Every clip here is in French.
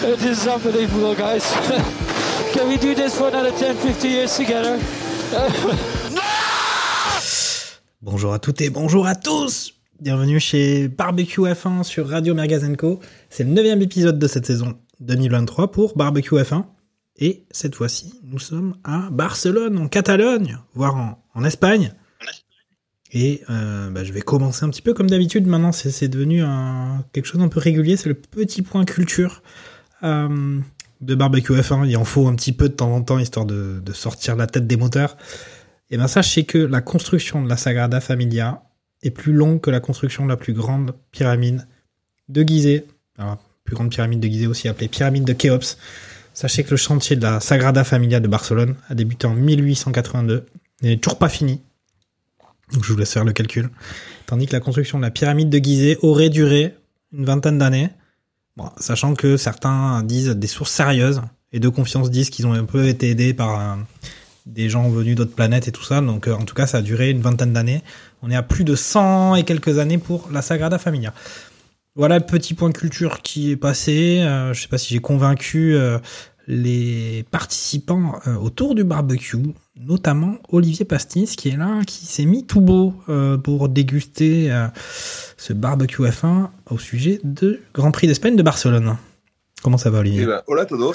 This is unbelievable, guys. Can we do this for another 10, 50 years together? Bonjour à toutes et bonjour à tous Bienvenue chez Barbecue F1 sur Radio Mergazenco. C'est le neuvième épisode de cette saison 2023 pour Barbecue F1. Et cette fois-ci, nous sommes à Barcelone, en Catalogne, voire en, Espagne. Et euh, bah, je vais commencer un petit peu comme d'habitude. Maintenant, c'est devenu quelque chose d'un peu régulier. C'est le petit point culture euh, de Barbecue F1. Il en faut un petit peu de temps en temps, histoire de, sortir la tête des moteurs. Et bien sachez que la construction de la Sagrada Familia est plus longue que la construction de la plus grande pyramide de Gizeh. Alors, plus grande pyramide de Gizeh aussi appelée pyramide de Khéops. Sachez que le chantier de la Sagrada Familia de Barcelone a débuté en 1882 et n'est toujours pas fini. Donc je vous laisse faire le calcul. Tandis que la construction de la pyramide de Gizeh aurait duré une vingtaine d'années. Sachant que certains disent, des sources sérieuses et de confiance disent qu'ils ont un peu été aidés par euh, des gens venus d'autres planètes et tout ça. Donc euh, en tout cas, ça a duré une vingtaine d'années. On est à plus de 100 et quelques années pour la Sagrada Familia. Voilà le petit point culture qui est passé. Euh, je sais pas si j'ai convaincu euh, les participants autour du barbecue, notamment Olivier Pastis qui est là, qui s'est mis tout beau euh, pour déguster euh, ce barbecue F1 au sujet de Grand Prix d'Espagne de Barcelone. Comment ça va Olivier? Eh ben, hola todos.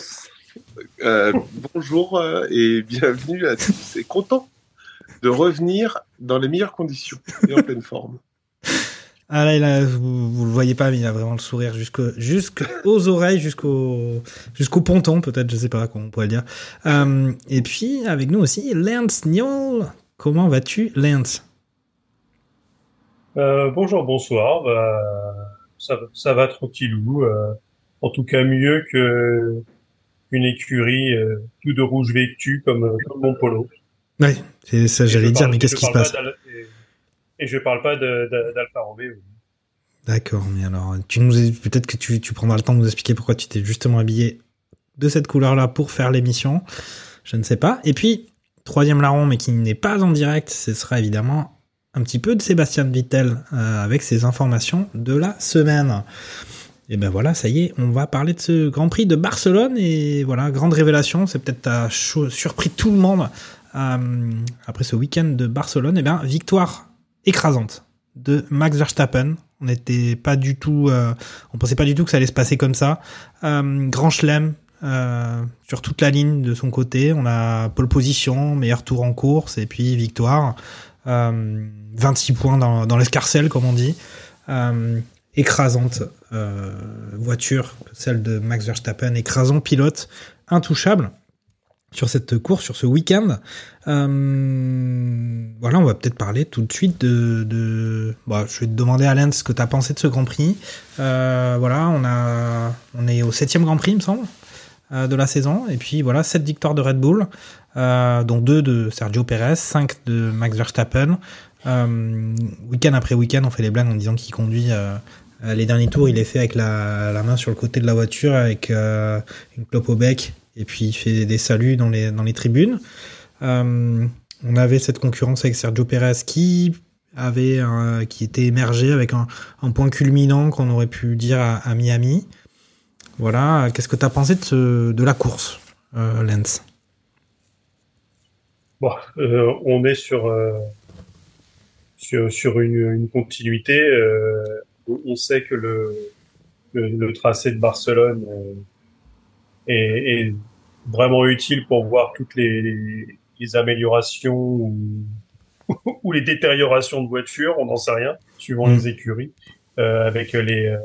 Euh, bonjour et bienvenue à tous. Et content de revenir dans les meilleures conditions et en pleine forme. Ah là, il a- vous, vous le voyez pas, mais il a vraiment le sourire jusqu'au- jusqu'aux oreilles, jusqu'au jusqu'au ponton, peut-être, je sais pas comment on pourrait le dire. Euh, et puis, avec nous aussi, Lance Niol. Comment vas-tu, Lance? Euh, bonjour, bonsoir. Bah, ça, va- ça va tranquillou. euh, en tout cas, mieux que qu'une écurie tout de rouge vêtue comme, comme mon polo. Ouais, c'est ça, j'allais dire, mais qu'est-ce qui se passe? et, et je parle pas d'Alfa Romeo. D'accord, mais alors, peut-être que tu, prendras le temps de nous expliquer pourquoi tu t'es justement habillé de cette couleur-là pour faire l'émission. Je ne sais pas. Et puis, troisième larron, mais qui n'est pas en direct, ce sera évidemment un petit peu de Sébastien Vittel euh, avec ses informations de la semaine. Et ben voilà, ça y est, on va parler de ce Grand Prix de Barcelone et voilà, grande révélation, c'est peut-être à surpris tout le monde euh, après ce week-end de Barcelone. Et bien, victoire écrasante de Max Verstappen. On n'était pas du tout, euh, on pensait pas du tout que ça allait se passer comme ça. Euh, grand chelem euh, sur toute la ligne de son côté. On a pole position, meilleur tour en course et puis victoire. Euh, 26 points dans, dans l'escarcelle, comme on dit. Euh, écrasante euh, voiture, celle de Max Verstappen, écrasant pilote, intouchable sur cette course, sur ce week-end. Euh, voilà, on va peut-être parler tout de suite de. Bon, je vais te demander, Alain, ce que tu as pensé de ce Grand Prix. Euh, voilà, on, a, on est au septième Grand Prix, il me semble, euh, de la saison. Et puis voilà, sept victoires de Red Bull, dont deux de Sergio Perez, cinq de Max Verstappen. Week-end après week-end, on fait les blagues en disant qu'il conduit. les derniers tours, il est fait avec la, main sur le côté de la voiture, avec une clope au bec, et puis il fait des saluts dans les, dans les tribunes. Euh, on avait cette concurrence avec Sergio Perez qui avait qui était émergé avec un, point culminant qu'on aurait pu dire à, Miami. Voilà, qu'est-ce que tu as pensé de, la course, euh, Lens Bon, euh, on est sur euh, sur, une, continuité. on sait que le, le, tracé de Barcelone est, est vraiment utile pour voir toutes les, les, les améliorations ou, ou les détériorations de voitures, on n'en sait rien, suivant Mm. les écuries, euh, avec les, euh,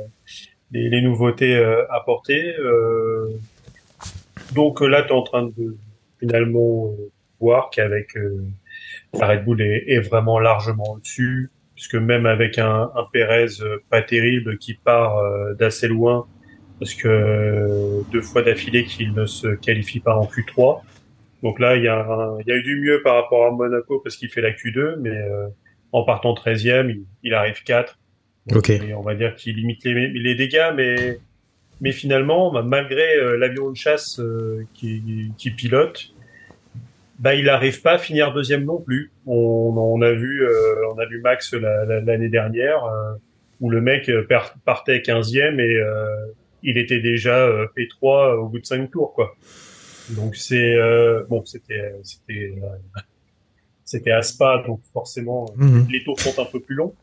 les, les nouveautés euh, apportées. euh. donc là, tu es en train de finalement euh, voir qu'avec euh, la Red Bull est, est vraiment largement au-dessus. puisque même avec un, un Pérez pas terrible qui part d'assez loin, parce que euh, deux fois d'affilée qu'il ne se qualifie pas en Q3. Donc là, il y, a il y a eu du mieux par rapport à Monaco parce qu'il fait la Q2, mais euh, en partant 13e, il, il arrive 4. Ok. Et on va dire qu'il limite les, les dégâts, mais, mais finalement, bah, malgré euh, l'avion de chasse euh, qui, qui pilote, bah, il n'arrive pas à finir deuxième non plus. On, on a vu, euh, on a vu Max la- la- l'année dernière, où le mec partait 15e et euh, il était déjà euh, P3 au bout de 5 tours, quoi. Donc c'est euh, bon, c'était c'était euh, c'était à Spa, donc forcément Mhm. les tours sont un peu plus longs.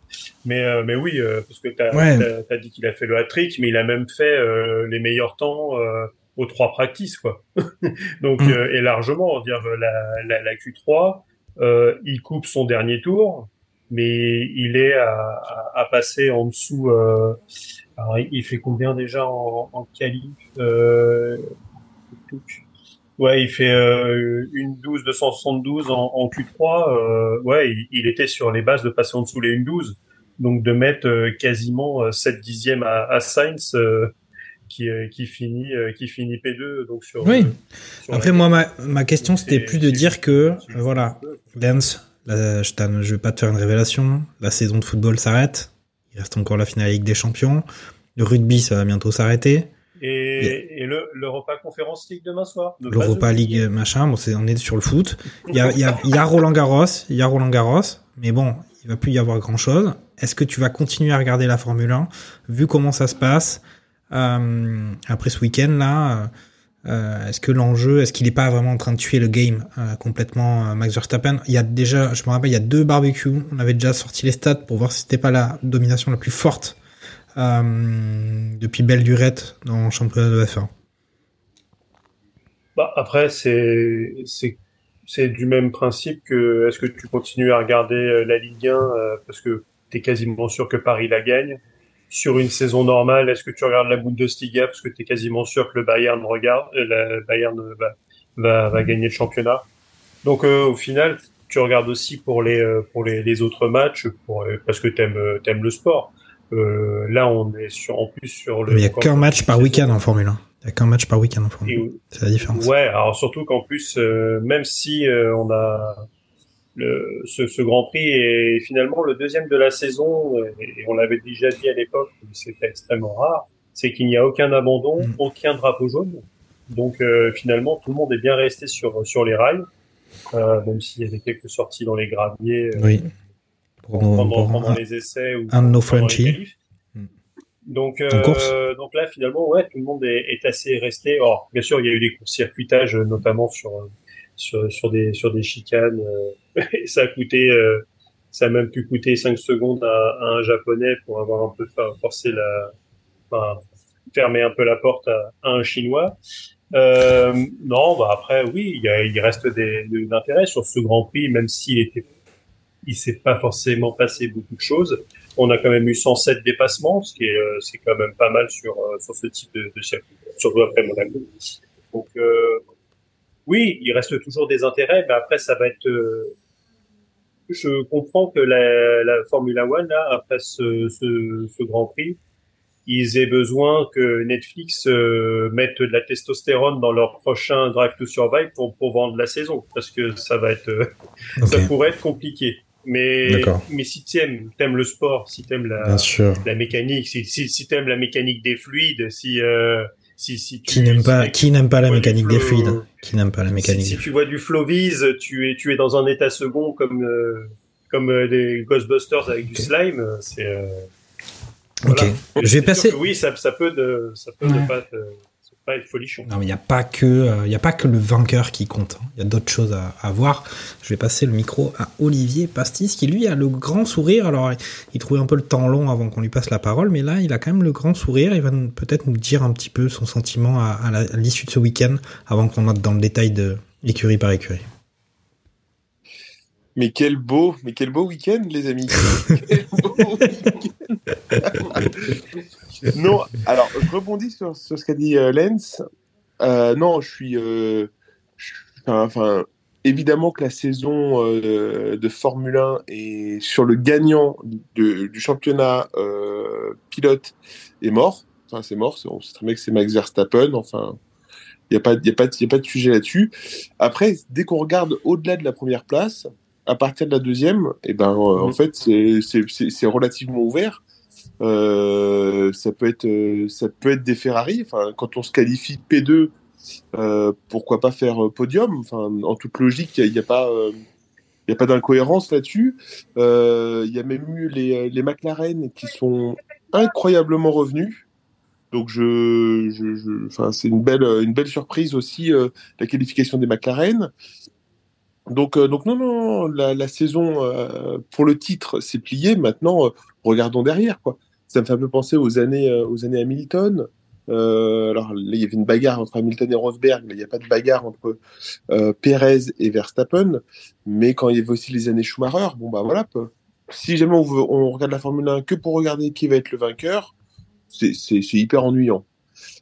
Mais euh, mais oui, euh, parce que t'as Ouais. t'as- t'as dit qu'il a fait le hat-trick, mais il a même fait euh, les meilleurs temps euh, aux trois practices, quoi. donc Mhm. euh, et largement, dire la, la, la Q3, euh, il coupe son dernier tour, mais il est à, à, à passer en dessous. Alors, il- fait combien déjà en, en qualif euh, Ouais, il fait euh, une 12 272 en, en Q3. Euh, ouais, il, il était sur les bases de passer en dessous les 1-12. Donc de mettre euh, quasiment euh, 7 dixièmes à, à Sainz qui, qui finit qui finit P2 donc sur Oui. sur Après, moi, ma, ma question, c'était plus de dire que, voilà, là, je, je vais pas te faire une révélation. La saison de football s'arrête. Il reste encore la finale Ligue des Champions. Le rugby, ça va bientôt s'arrêter. Et, et le l'Europa Conference League demain soir. L'Europa. League, machin, bon, on est sur le foot. Il y a, il y a, il y a Roland Garros, il y a Roland Garros, mais bon, il va plus y avoir grand chose. Est-ce que tu vas continuer à regarder la Formule 1, vu comment ça se passe, euh, après ce week-end là, euh, est-ce que l'enjeu, est-ce qu'il est pas vraiment en train de tuer le game euh, complètement, euh, Max Verstappen? Il y a déjà, je me rappelle, il y a deux barbecues, on avait déjà sorti les stats pour voir si c'était pas la domination la plus forte depuis belle durette dans le championnat de F1. Bah, après, c'est, c'est, du même principe que est-ce que tu continues à regarder la Ligue 1 euh, parce que tu es quasiment sûr que Paris la gagne? Sur une saison normale, est-ce que tu regardes la Bundesliga? Parce que tu es quasiment sûr que le Bayern regarde, euh, la Bayern va, va, va gagner le championnat. Donc euh, au final, tu regardes aussi pour les euh, pour les, les autres matchs pour, euh, parce que t'aimes euh, t'aimes le sport. Euh, là, on est sur en plus sur le. Mais il y a qu'un match par week-end en Formule 1. Il y a qu'un match par week-end en Formule 1. Et- C'est la différence. Ouais, alors surtout qu'en plus, euh, même si euh, on a le, ce, ce Grand Prix est finalement le deuxième de la saison, euh, et on l'avait déjà dit à l'époque, c'était extrêmement rare, c'est qu'il n'y a aucun abandon, Mm. aucun drapeau jaune. Donc euh, finalement, tout le monde est bien resté sur sur les rails, euh, même s'il y avait quelques sorties dans les graviers euh, Oui. Pour, pendant, pour pendant un, les essais ou un de nos Frenchies. Mm. Donc, euh, là, finalement, ouais, tout le monde est, est assez resté. Or, bien sûr, il y a eu des courts-circuitages, euh, notamment sur, euh, sur, sur des, sur des chicanes. euh, et ça a coûté, euh, ça a même pu coûter 5 secondes à, à un japonais pour avoir un peu forcé la, enfin, fermer un peu la porte à, à un chinois. Euh, non, bah après, oui, il, y a, il reste des, de l'intérêt sur ce Grand Prix, même s'il était, il s'est pas forcément passé beaucoup de choses. On a quand même eu 107 dépassements, ce qui est, euh, c'est quand même pas mal sur, sur ce type de, de circuit, surtout après Monaco. Donc, euh, oui, il reste toujours des intérêts, mais après, ça va être, euh, je comprends que la, la Formula One, là, après ce, ce, ce Grand Prix, ils aient besoin que Netflix euh, mette de la testostérone dans leur prochain Drive to Survive pour, pour vendre la saison, parce que ça va être, euh, ça pourrait être compliqué. Mais, mais si t'aimes, t'aimes le sport, si t'aimes la, la mécanique, si, si, si t'aimes la mécanique des fluides, si, euh, si, si tu, Qui n'aime pas, qui n'aime pas la mécanique des flow- fluides Qui n'aime pas la mécanique si, tu vois du flow vise, tu es, tu es dans un état second comme, euh, comme euh, des Ghostbusters avec du slime, euh, c'est, euh, Ok. Je vais passer. que oui, ça, ça peut de, ça peut Ouais. ne pas, te- pas être folichon. Non, mais il n'y a pas que, euh, il y a pas que le vainqueur qui compte. hein. Il y a d'autres choses à, à voir. Je vais passer le micro à Olivier Pastis, qui lui a le grand sourire. Alors, il trouvait un peu le temps long avant qu'on lui passe la parole, mais là, il a quand même le grand sourire. Il va peut-être nous dire un petit peu son sentiment à, l'issue de ce week-end, avant qu'on entre dans le détail de écurie par écurie. Mais quel beau, mais quel beau week-end, les amis. Quel beau week-end. Non, alors je rebondis sur, sur ce qu'a dit euh, Lens. Euh, non, je suis, euh, je- enfin, enfin, évidemment que la saison euh, de Formule 1 est sur le gagnant de- du championnat pilote est mort. Enfin, c'est mort. On sait très bien que c'est Max Verstappen. Enfin, il n'y a, pas- y a, pas de- y a pas de sujet là-dessus. Après, dès qu'on regarde au-delà de la première place, à partir de la deuxième, et ben, euh, en fait, c'est- c'est c'est- c'est relativement ouvert. Euh, ça peut être euh, ça peut être des Ferrari. Enfin, quand on se qualifie P2, euh, pourquoi pas faire podium? Enfin, en toute logique, il n'y a, pas il a pas d'incohérence là-dessus. Il y a même eu les, les McLaren qui sont incroyablement revenus. Donc je, je, je- c'est une belle une belle surprise aussi la qualification des McLaren. Donc euh, donc non non la, la saison euh, pour le titre c'est plié. Maintenant euh, regardons derrière quoi. Ça me fait un peu penser aux années euh, aux années Hamilton. Euh, alors là il y avait une bagarre entre Hamilton et Rosberg, mais il n'y a pas de bagarre entre euh, Perez et Verstappen. Mais quand il y avait aussi les années Schumacher, bon bah voilà. Si jamais on, veut, on regarde la Formule 1 que pour regarder qui va être le vainqueur, c'est hyper ennuyant.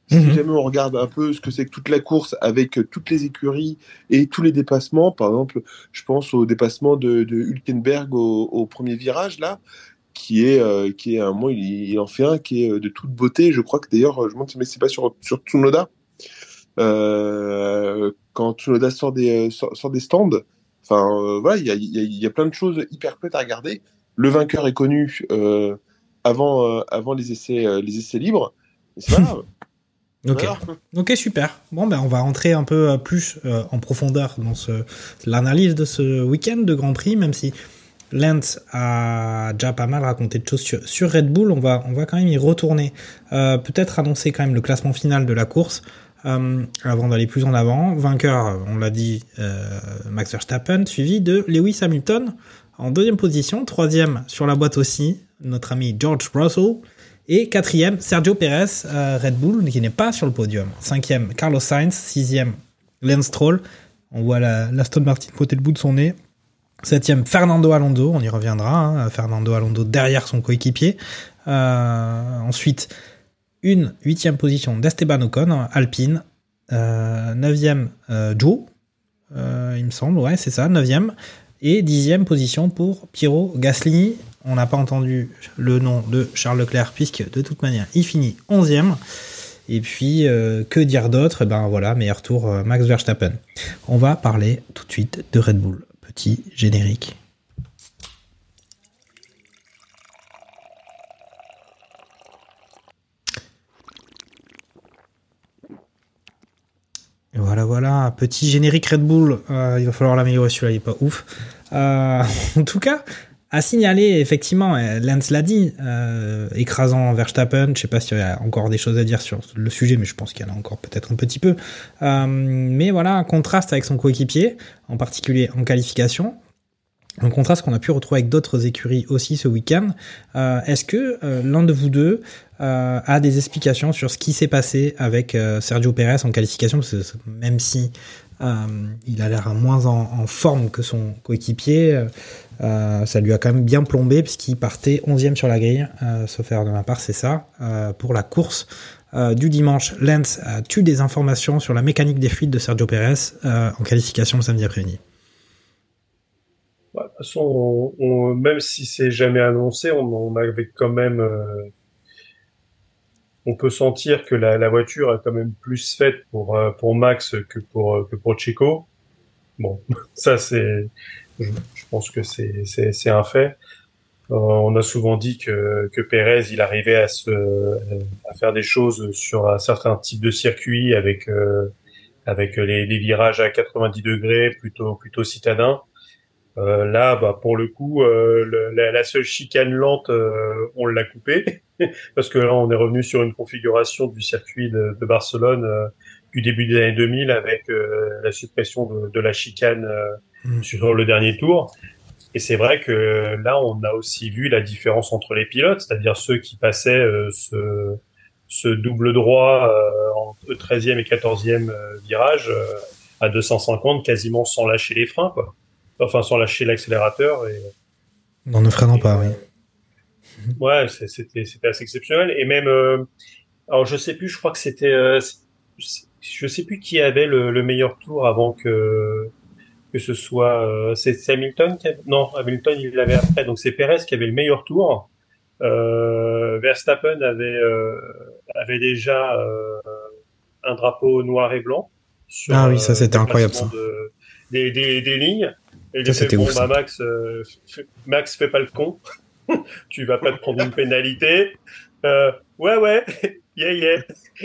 Si Mhm. jamais on regarde un peu ce que c'est que toute la course avec euh, toutes les écuries et tous les dépassements, par exemple, je pense au dépassement de, de Hülkenberg au, au premier virage là, qui est euh, qui est un moment il, il en fait un qui est euh, de toute beauté. Je crois que d'ailleurs, je me demande c'est pas sur sur Tsunoda euh, quand Tsunoda sort des sort, sort des stands. Enfin euh, voilà, il y a, y, a, y a plein de choses hyper chouettes à regarder. Le vainqueur est connu avant avant les essais les essais libres. C'est pas grave. Ok. Super. Bon, ben, on va rentrer un peu euh, plus euh, en profondeur dans ce, l'analyse de ce week-end de Grand Prix, même si Lance a déjà pas mal raconté de choses sur, sur Red Bull. On va, on va quand même y retourner. Euh, peut-être annoncer quand même le classement final de la course. euh, avant d'aller plus en avant, vainqueur, on l'a dit, Max Verstappen, suivi de Lewis Hamilton en deuxième position, troisième sur la boîte aussi, notre ami George Russell, et quatrième, Sergio Perez, euh, Red Bull, qui n'est pas sur le podium. Cinquième, Carlos Sainz. Sixième, Lance Stroll. On voit la, l'Aston Martin poter le bout de son nez. Septième, Fernando Alonso. On y reviendra. hein, Fernando Alonso derrière son coéquipier. Euh, ensuite, une huitième position d'Esteban Ocon, Alpine. Euh, neuvième, Joe. Il me semble, ouais, c'est ça, neuvième. Et dixième position pour Piero Gasly. On n'a pas entendu le nom de Charles Leclerc puisque de toute manière il finit onzième. Et puis euh, que dire d'autre? Eh Ben voilà, meilleur tour euh, Max Verstappen. On va parler tout de suite de Red Bull. Petit générique. Voilà, voilà, petit générique Red Bull. Euh, il va falloir l'améliorer, celui-là, il est pas ouf. En tout cas, à signaler, effectivement, euh, Lance l'a dit, euh, écrasant Verstappen. Je sais pas s'il y a encore des choses à dire sur le sujet, mais je pense qu'il y en a encore peut-être un petit peu. Euh, mais voilà, un contraste avec son coéquipier, en particulier en qualification. Un contraste qu'on a pu retrouver avec d'autres écuries aussi ce week-end. Est-ce que l'un de vous deux a des explications sur ce qui s'est passé avec Sergio Pérez en qualification? Parce que même si il a l'air moins en forme que son coéquipier, euh, ça lui a quand même bien plombé puisqu'il partait 11e sur la grille, euh, sauf erreur de ma part, c'est ça, euh, pour la course du dimanche. Lance as-tu des informations sur la mécanique des fuites de Sergio Pérez en qualification le samedi après-midi? Ouais, de toute façon, on- on- même si c'est jamais annoncé, on, avait quand même, on peut sentir que la, voiture est quand même plus faite pour pour Max que pour que pour Checo. Bon, ça c'est, je, pense que c'est un fait. Euh, on a souvent dit que que Pérez, il arrivait à se à faire des choses sur un certain type de circuit avec euh, avec les, les virages à 90 degrés plutôt plutôt citadins. Euh, là, bah, pour le coup, euh, le- la, la seule chicane lente, euh, on l'a coupée parce que là, on est revenu sur une configuration du circuit de, de Barcelone du début des années 2000 avec euh, la suppression de, de la chicane euh, Mm. sur le dernier tour. Et c'est vrai que là, on a aussi vu la différence entre les pilotes, c'est-à-dire ceux qui passaient euh, ce, ce double droit euh, entre 13e et 14e euh, virage à 250 quasiment sans lâcher les freins, quoi enfin sans lâcher l'accélérateur et En ne freinant pas, oui. ouais c'était assez exceptionnel et même alors je sais plus je crois que c'était je sais plus qui avait le, le meilleur tour avant que que ce soit euh, c'est Hamilton qui a- non Hamilton il l'avait après. Donc c'est Perez qui avait le meilleur tour. Euh, Verstappen avait euh, avait déjà euh, un drapeau noir et blanc sur, Ah oui, ça, euh, c'était le incroyable, de- des, des, des lignes. Et Ça, c'était bon ouf, bah. Max euh, Max fais pas le con. Tu vas pas te prendre une pénalité. Euh, ouais ouais yeah yeah.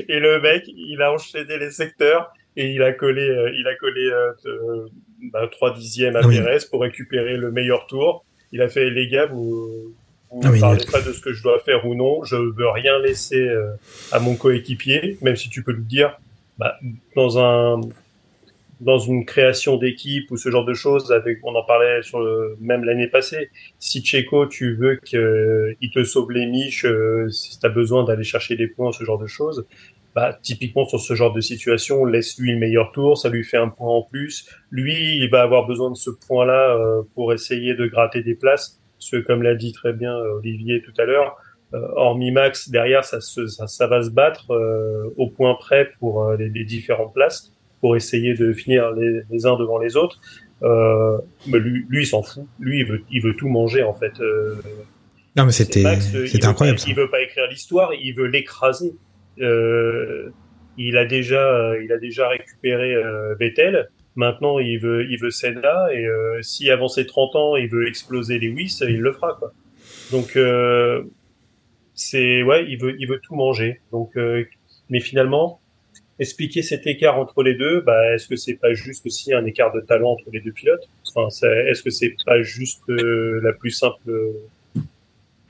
Et le mec il a enchaîné les secteurs et il a collé euh, il a collé euh, bah, 3 dixièmes à Ah oui. Perez pour récupérer le meilleur tour. Il a fait les gars vous vous Ah ne oui, parlez pas de ce que je dois faire ou non. Je veux rien laisser euh, à mon coéquipier même si tu peux le dire bah, dans un dans une création d'équipe ou ce genre de choses avec on en parlait sur le, même l'année passée. Si Checo tu veux qu'il te sauve les miches euh, si tu as besoin d'aller chercher des points ce genre de choses bah typiquement sur ce genre de situation laisse lui le meilleur tour ça lui fait un point en plus. Lui il va avoir besoin de ce point là pour essayer de gratter des places. Que comme l'a dit très bien euh, Olivier tout à l'heure euh, hormis Max derrière ça, se, ça, ça va se battre euh, au point près pour euh, les, les différentes places pour essayer de finir les, les uns devant les autres. Euh, mais lui, lui, il s'en fout. Lui, il veut, il veut tout manger en fait. Euh, Non, mais c'était euh, c'était incroyable. Pas, ça. il veut pas écrire l'histoire, il veut l'écraser. Euh, il a déjà, euh, il a déjà récupéré euh, Vettel. Maintenant, il veut, il veut Senna et euh, si avant ses 30 ans, il veut exploser Lewis, il le fera quoi. Donc euh, c'est ouais, il veut, il veut tout manger. Donc, euh, mais finalement, expliquer cet écart entre les deux, bah, est-ce que c'est pas juste aussi un écart de talent entre les deux pilotes? Enfin, est-ce que c'est pas juste euh, la plus simple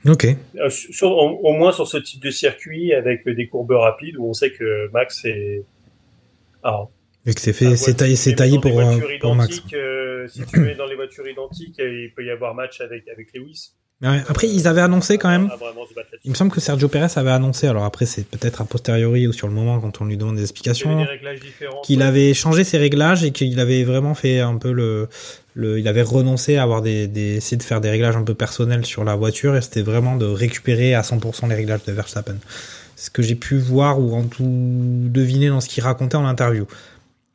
Ok. euh, sur- au, au moins sur ce type de circuit avec des courbes rapides où on sait que Max est alors, Vu que c'est fait, c'est taillé, c'est taillé pour, euh, pour Max. euh, si tu mets dans les voitures identiques, euh, il peut y avoir match avec avec Lewis. Ouais, Après, ils avaient annoncé quand même. Là-dessus. Il me semble que Sergio Perez avait annoncé, alors après c'est peut-être a posteriori ou sur le moment quand on lui demande des explications, qu'il avait changé ses réglages et qu'il avait vraiment fait un peu le, le il avait renoncé à avoir des, des essayer de faire des réglages un peu personnels sur la voiture et c'était vraiment de récupérer à 100% les réglages de Verstappen. Ce que j'ai pu voir ou en tout deviner dans ce qu'il racontait en interview.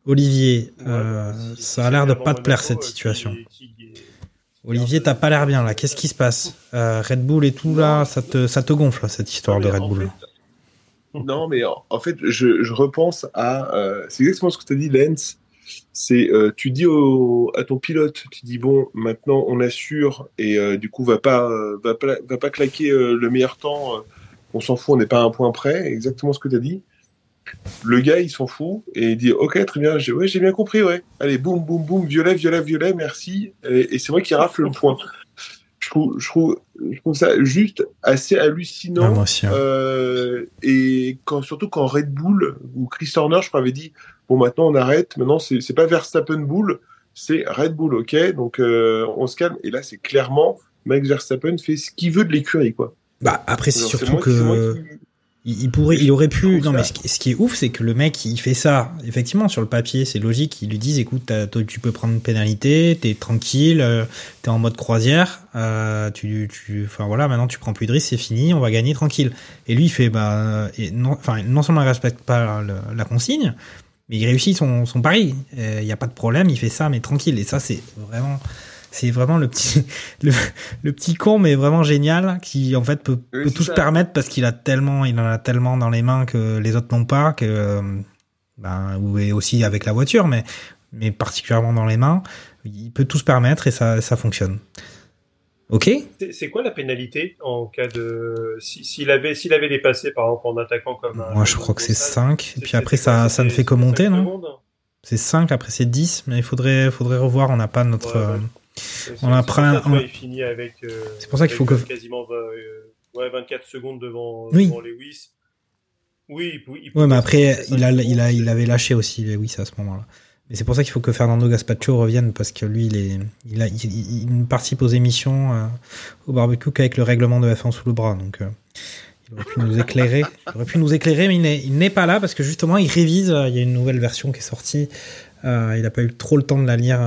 Olivier, Ouais, euh, ça a l'air de pas te plaire cette euh, situation. qui- Olivier, t'as pas l'air bien là. Qu'est-ce qui se passe? Euh, Red Bull et tout là, ça te ça te gonfle cette histoire de Non, Red Bull. fait- non, mais en, en fait, je, je repense à. euh, c'est exactement ce que tu as dit, Lens. C'est euh, tu dis au, à ton pilote, tu dis bon, maintenant on assure et du coup va pas va pas va pas claquer le meilleur temps. on s'en fout, on n'est pas à un point près. Exactement ce que tu as dit. Le gars, il s'en fout et il dit ok très bien, j'ai ouais, bien compris ouais. Allez boum boum boum violet violet violet merci et, et c'est moi qui rafle le point. Je trouve, je trouve je trouve ça juste assez hallucinant. Ah, hein. Euh, et quand, surtout quand Red Bull ou Chris Horner, je crois, avait dit bon maintenant on arrête, maintenant c'est pas Verstappen Bull, c'est Red Bull, ok, donc euh, on se calme. Et là c'est clairement Max Verstappen fait ce qu'il veut de l'écurie quoi. Bah après c'est surtout moi- c'est moi que qui- il il pourrait, il aurait pu. Non, mais ce qui, ce qui est ouf, c'est que le mec, il fait ça. Effectivement, sur le papier, c'est logique. Ils lui disent, écoute, tu peux prendre une pénalité, t'es tranquille, euh, t'es en mode croisière, euh, tu, tu, enfin voilà, maintenant tu prends plus de risques, c'est fini, on va gagner tranquille. Et lui, il fait, bah, euh, et non, enfin, non seulement il respecte pas le- la consigne, mais il réussit son, son pari. Il y a pas de problème, il fait ça, mais tranquille. Et ça, c'est vraiment, c'est vraiment le petit, le, le petit con, mais vraiment génial, qui en fait peut, Oui, peut tout se permettre parce qu'il a tellement, il en a tellement dans les mains que les autres n'ont pas, que, euh, ben, ou et aussi avec la voiture, mais, mais particulièrement dans les mains, il peut tout se permettre et ça, ça fonctionne. Ok? C'est- quoi la pénalité en cas de si- s'il avait s'il avait dépassé par exemple en attaquant comme un Moi, je crois que c'est Gonçalves, 5. Et c'est- puis après, ça, ça ne fait que monter, non? C'est 5, après c'est 10, mais il faudrait, faudrait revoir. On n'a pas notre. Ouais, ouais. euh, On a c'est pris pour ça, un- tu vois, on- il finit avec. euh, C'est pour ça qu'il faut que- quasiment vingt, euh, ouais, 24 secondes devant, Oui. devant Lewis. Oui, il pou- il Ouais, pouvait mais après, il, a, il, a, il avait lâché aussi Lewis à ce moment-là. Mais c'est pour ça qu'il faut que Fernando Gaspacho revienne, parce que lui, il, est, il, a, il, il- participe aux émissions euh, au barbecue qu'avec le règlement de F1 sous le bras. Donc, euh, il aurait pu nous éclairer. Il aurait pu nous éclairer, mais il n'est- pas là, parce que justement, il révise. euh, Il y a une nouvelle version qui est sortie. Il n'a pas eu trop le temps de la lire,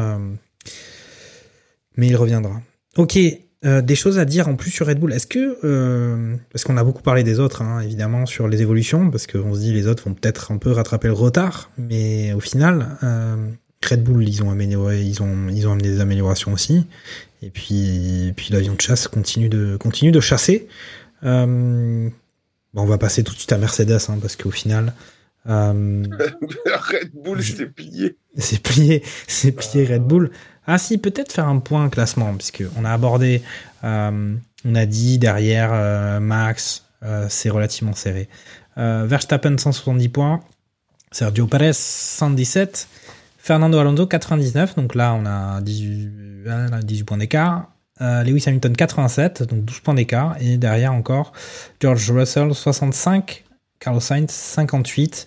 mais il reviendra. Ok, euh, des choses à dire en plus sur Red Bull. Est-ce que, euh, parce qu'on a beaucoup parlé des autres, hein, évidemment, sur les évolutions, parce qu'on se dit les autres vont peut-être un peu rattraper le retard, mais au final, euh, Red Bull, ils ont amélioré, ils ont, ils ont amené des améliorations aussi. Et puis, et puis l'avion de chasse continue de, continue de chasser. Bon, on va passer tout de suite à Mercedes, hein, parce qu'au final, Red Bull s'est plié. c'est plié, c'est plié Red Bull. Ah si, peut-être faire un point classement, puisque on a abordé, euh, on a dit derrière euh, Max, euh, c'est relativement serré. Verstappen 170 points, Sergio Perez 117, Fernando Alonso 99, donc là on a 18, euh, là, 18 points d'écart. Lewis Hamilton 87, donc 12 points d'écart. Et derrière encore George Russell 65, Carlos Sainz 58.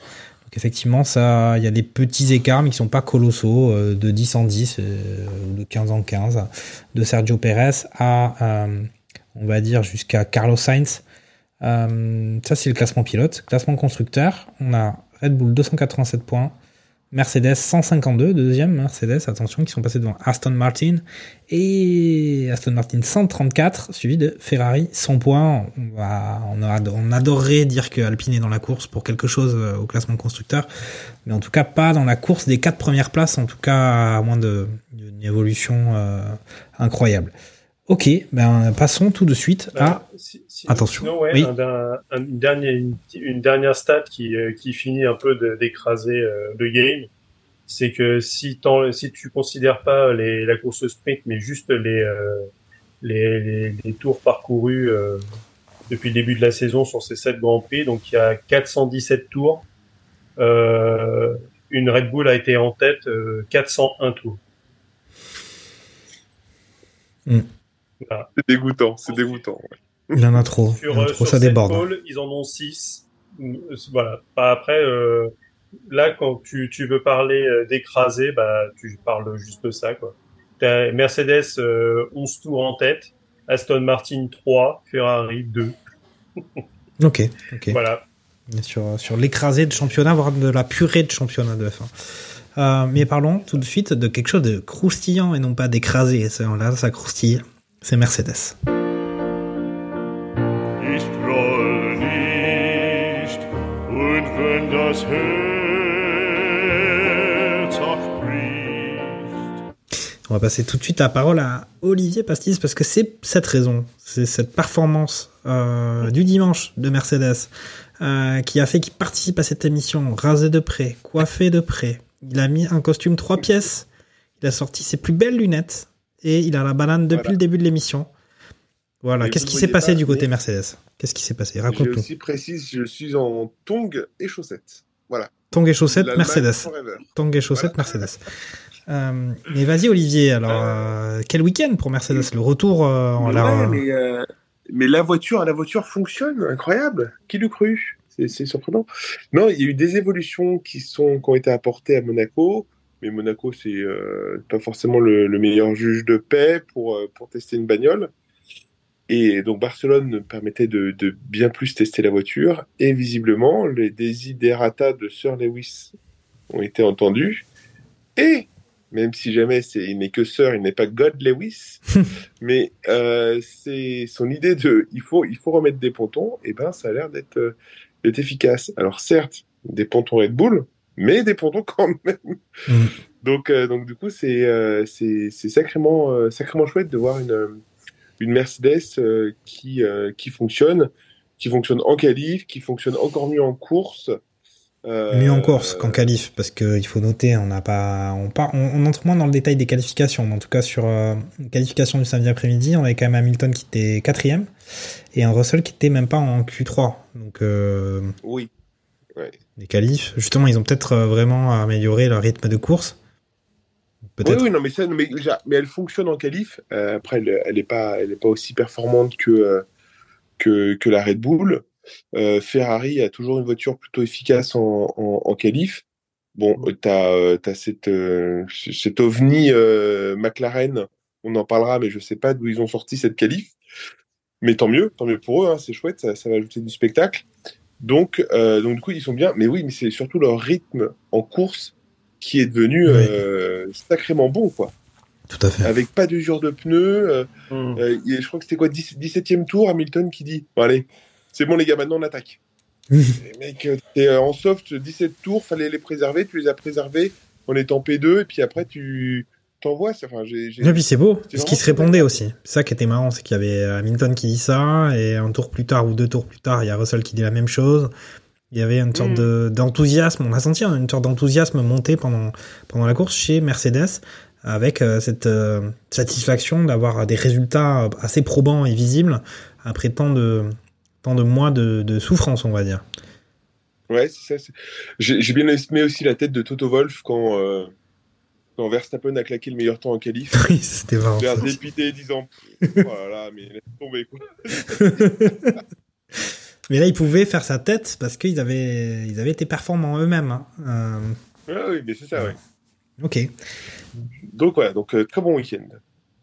Effectivement, ça, il y a des petits écarts, mais qui sont pas colossaux, euh, de 10 en 10 euh, ou de 15 en 15, de Sergio Perez à, euh, on va dire, jusqu'à Carlos Sainz. Ça, c'est le classement pilote. Classement constructeur, on a Red Bull 287 points, Mercedes 152, deuxième Mercedes, attention, qui sont passés devant Aston Martin, et Aston Martin 134, suivi de Ferrari 100 points. On, va, on, adorerait dire que Alpine est dans la course pour quelque chose euh, au classement constructeur, mais en tout cas pas dans la course des quatre premières places, en tout cas à moins d'une évolution euh, incroyable. Ok, ben passons tout de suite à... Bah, si- Attention. sinon, ouais, Oui. un- un- un- une, dernière, une, une dernière stat qui, euh, qui finit un peu d'écraser euh, le game, c'est que si, si tu considères pas les, la course sprint, mais juste les, euh, les, les, les tours parcourus euh, depuis le début de la saison sur ces sept grands prix, donc il y a 417 tours. Euh, une Red Bull a été en tête euh, 401 tours. Mm. Voilà. C'est dégoûtant, c'est dégoûtant. ouais. Il en a trop, Sur, en a euh, trop sur ça déborde. ils en ont 6. Voilà. Bah, après, euh, là, quand tu, tu veux parler euh, d'écraser, bah, tu parles juste de ça, quoi. Mercedes, euh, 11 tours en tête. Aston Martin, 3. Ferrari, 2. Ok, ok. Voilà. sur, sur l'écrasé de championnat, voire de la purée de championnat de F1. Euh, mais parlons tout de suite de quelque chose de croustillant et non pas d'écrasé. Là, ça croustille. C'est Mercedes. On va passer tout de suite la parole à Olivier Pastis parce que c'est cette raison, c'est cette performance euh, du dimanche de Mercedes euh, qui a fait qu'il participe à cette émission rasé de près, coiffé de près. Il a mis un costume trois pièces, il a sorti ses plus belles lunettes et il a la banane depuis Voilà. le début de l'émission. Voilà, qu'est-ce qui s'est passé pas, du côté mais- Mercedes? Qu'est-ce qui s'est passé? Je Raconte-nous. aussi précise, je suis en tongs et chaussettes. Voilà. Tongs et chaussettes, Mercedes. Tongs et chaussettes, Mercedes. Euh, mais vas-y Olivier, alors euh, quel week-end pour Mercedes Le retour euh, en Mais la- ouais, mais, mais la voiture, la voiture fonctionne, incroyable. Qui l'eût cru? C'est surprenant. Non, il y a eu des évolutions qui sont qui ont été apportées à Monaco, mais Monaco c'est pas forcément le, le meilleur juge de paix pour pour tester une bagnole. Et donc Barcelone permettait de, de bien plus tester la voiture. Et visiblement les desiderata de Sir Lewis ont été entendus. Et même si jamais c'est, il n'est que Sir, il n'est pas God Lewis, mais euh, c'est son idée de il faut il faut remettre des pontons. Et ben ça a l'air d'être euh, d'être efficace. Alors certes des pontons Red Bull mais des pontons quand même. Mm. donc euh, donc du coup c'est euh, c'est c'est sacrément euh, sacrément chouette de voir une une Mercedes euh, qui euh, qui fonctionne qui fonctionne en qualif qui fonctionne encore mieux en course Euh, Mieux en course qu'en qualif, parce qu'il faut noter, on n'a pas, on, part, on, on entre moins dans le détail des qualifications, mais en tout cas sur les qualifications du samedi après-midi, on avait quand même Hamilton qui était quatrième et un Russell qui était même pas en Q3. Donc euh, oui les qualifs, justement, ils ont peut-être vraiment amélioré leur rythme de course. Oui, Peut-être. oui, non, mais, ça, mais, elle fonctionne en qualif. Euh, après, elle, elle est pas, elle est pas aussi performante que euh, que, que la Red Bull. Euh, Ferrari a toujours une voiture plutôt efficace en, en, en qualif. Bon, euh, t'as euh, t'as cette euh, cet ovni McLaren. On en parlera, mais je sais pas d'où ils ont sorti cette qualif. Mais tant mieux, tant mieux pour eux. Hein, c'est chouette, ça, ça va ajouter du spectacle. Donc, donc du coup, ils sont bien. Mais oui, mais c'est surtout leur rythme en course qui est devenu Oui. euh, sacrément bon, quoi. Tout à fait. Avec pas d'usure de pneus. euh, Hmm. euh, je crois que c'était quoi, 10 17e tour, Hamilton qui dit Bon, allez, c'est bon, les gars, maintenant on attaque. Euh, t'es euh, en soft, 17 tours, fallait les préserver, tu les as préservés. en étant P2, et puis après, tu t'envoies. Enfin, j'ai, j'ai- Et puis c'est beau, C'est ce qui se répondait aussi. C'est ça qui était marrant, c'est qu'il y avait Hamilton qui dit ça, et un tour plus tard ou deux tours plus tard, il y a Russell qui dit la même chose. Il y avait une sorte Mm. de- d'enthousiasme, on a senti une sorte d'enthousiasme monter pendant, pendant la course chez Mercedes, avec euh, cette euh, satisfaction d'avoir des résultats assez probants et visibles après tant de, tant de mois de, de souffrance, on va dire. Ouais, c'est ça. J'ai, j'ai bien aimé aussi la tête de Toto Wolf quand, euh, quand Verstappen a claqué le meilleur temps en qualif. Oui, c'était marrant. Aussi. dépité, disant Pff, Oh mais laisse tomber quoi. Mais là, ils pouvaient faire sa tête parce qu'ils avaient, ils avaient été performants eux-mêmes. hein. Euh, Ouais, oui, mais c'est ça, ouais. ok. Donc voilà, donc euh, très bon week-end.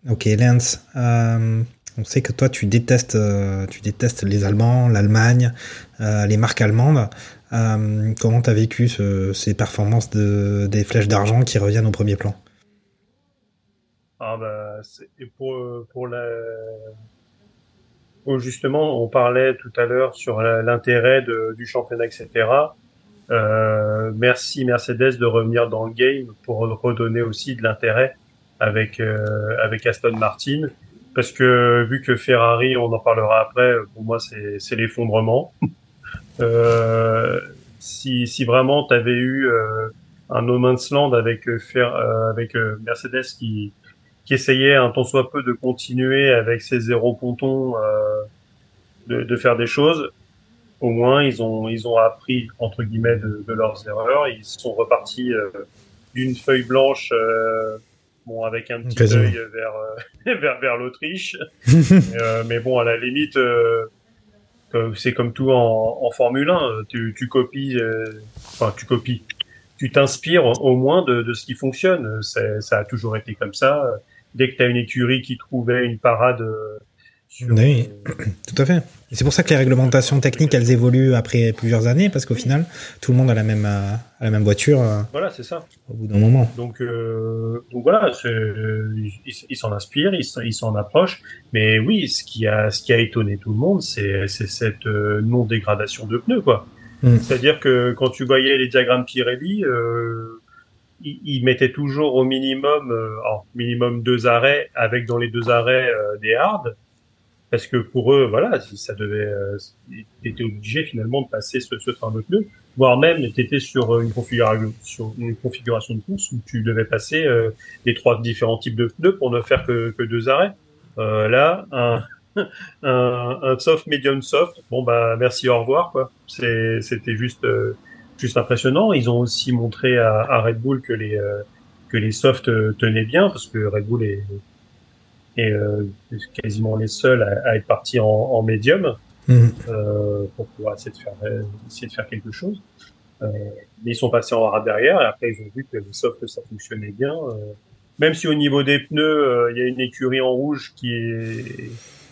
Ok, Lance, euh, on sait que toi tu détestes, euh, tu détestes les Allemands, l'Allemagne, euh, les marques allemandes. Euh, comment t'as vécu ce- ces performances de, des flèches d'argent qui reviennent au premier plan? Ah bah, c'est- et pour, pour la... justement, on parlait tout à l'heure sur l'intérêt du championnat, etc. Euh, merci Mercedes de revenir dans le game pour redonner aussi de l'intérêt avec euh, avec Aston Martin, parce que vu que Ferrari, on en parlera après, pour moi c'est l'effondrement. Euh, si si vraiment tu avais eu euh, un no man's land avec euh, euh, avec Mercedes qui qui essayait un tant soit peu de continuer avec ses zéro pontons euh, de, de faire des choses. Au moins, ils ont ils ont appris entre guillemets de, de leurs erreurs. Ils sont repartis euh, d'une feuille blanche, euh, bon avec un petit œil vers euh, vers, vers l'Autriche. Euh, mais bon, à la limite, c'est comme tout en, en Formule 1. euh, Tu, tu copies, euh, enfin tu copies, tu t'inspires au moins de, de ce qui fonctionne. Ça a toujours été comme ça. Dès que tu as une écurie qui trouvait une parade euh, sur, Oui. Tout à fait. C'est pour ça que les réglementations techniques elles évoluent après plusieurs années parce qu'au final tout le monde a la même, euh, la même voiture euh, voilà, c'est ça. au bout d'un moment. Donc, euh, donc voilà, c'est- il, il s'en inspire, il s'en- il s'en approche. Mais oui, ce qui a, ce qui a étonné tout le monde, c'est cette euh, non dégradation de pneus, quoi. Mm. C'est-à-dire que quand tu voyais les diagrammes Pirelli, euh, ils, ils mettaient toujours au minimum, euh, alors, minimum deux arrêts, avec dans les deux arrêts euh, des hards, parce que pour eux, voilà, si ça devait, euh, t'étais obligé finalement de passer ce, ce train de pneus voire même tu étais sur une configuration sur une configuration de course où tu devais passer euh, les trois différents types de pneus pour ne faire que, que deux arrêts. Euh, là, un, un, un soft, medium soft, bon bah merci, au revoir quoi. C'était juste euh, juste impressionnant. Ils ont aussi montré à, à Red Bull que les euh, que les softs euh, tenaient bien parce que Red Bull est, est euh, quasiment les seuls à, à être partis en, en médium euh, pour pouvoir essayer de faire essayer de faire quelque chose. Euh, mais ils sont passés en hard derrière et après ils ont vu que les softs ça fonctionnait bien. euh. même si au niveau des pneus euh, il y a une écurie en rouge qui est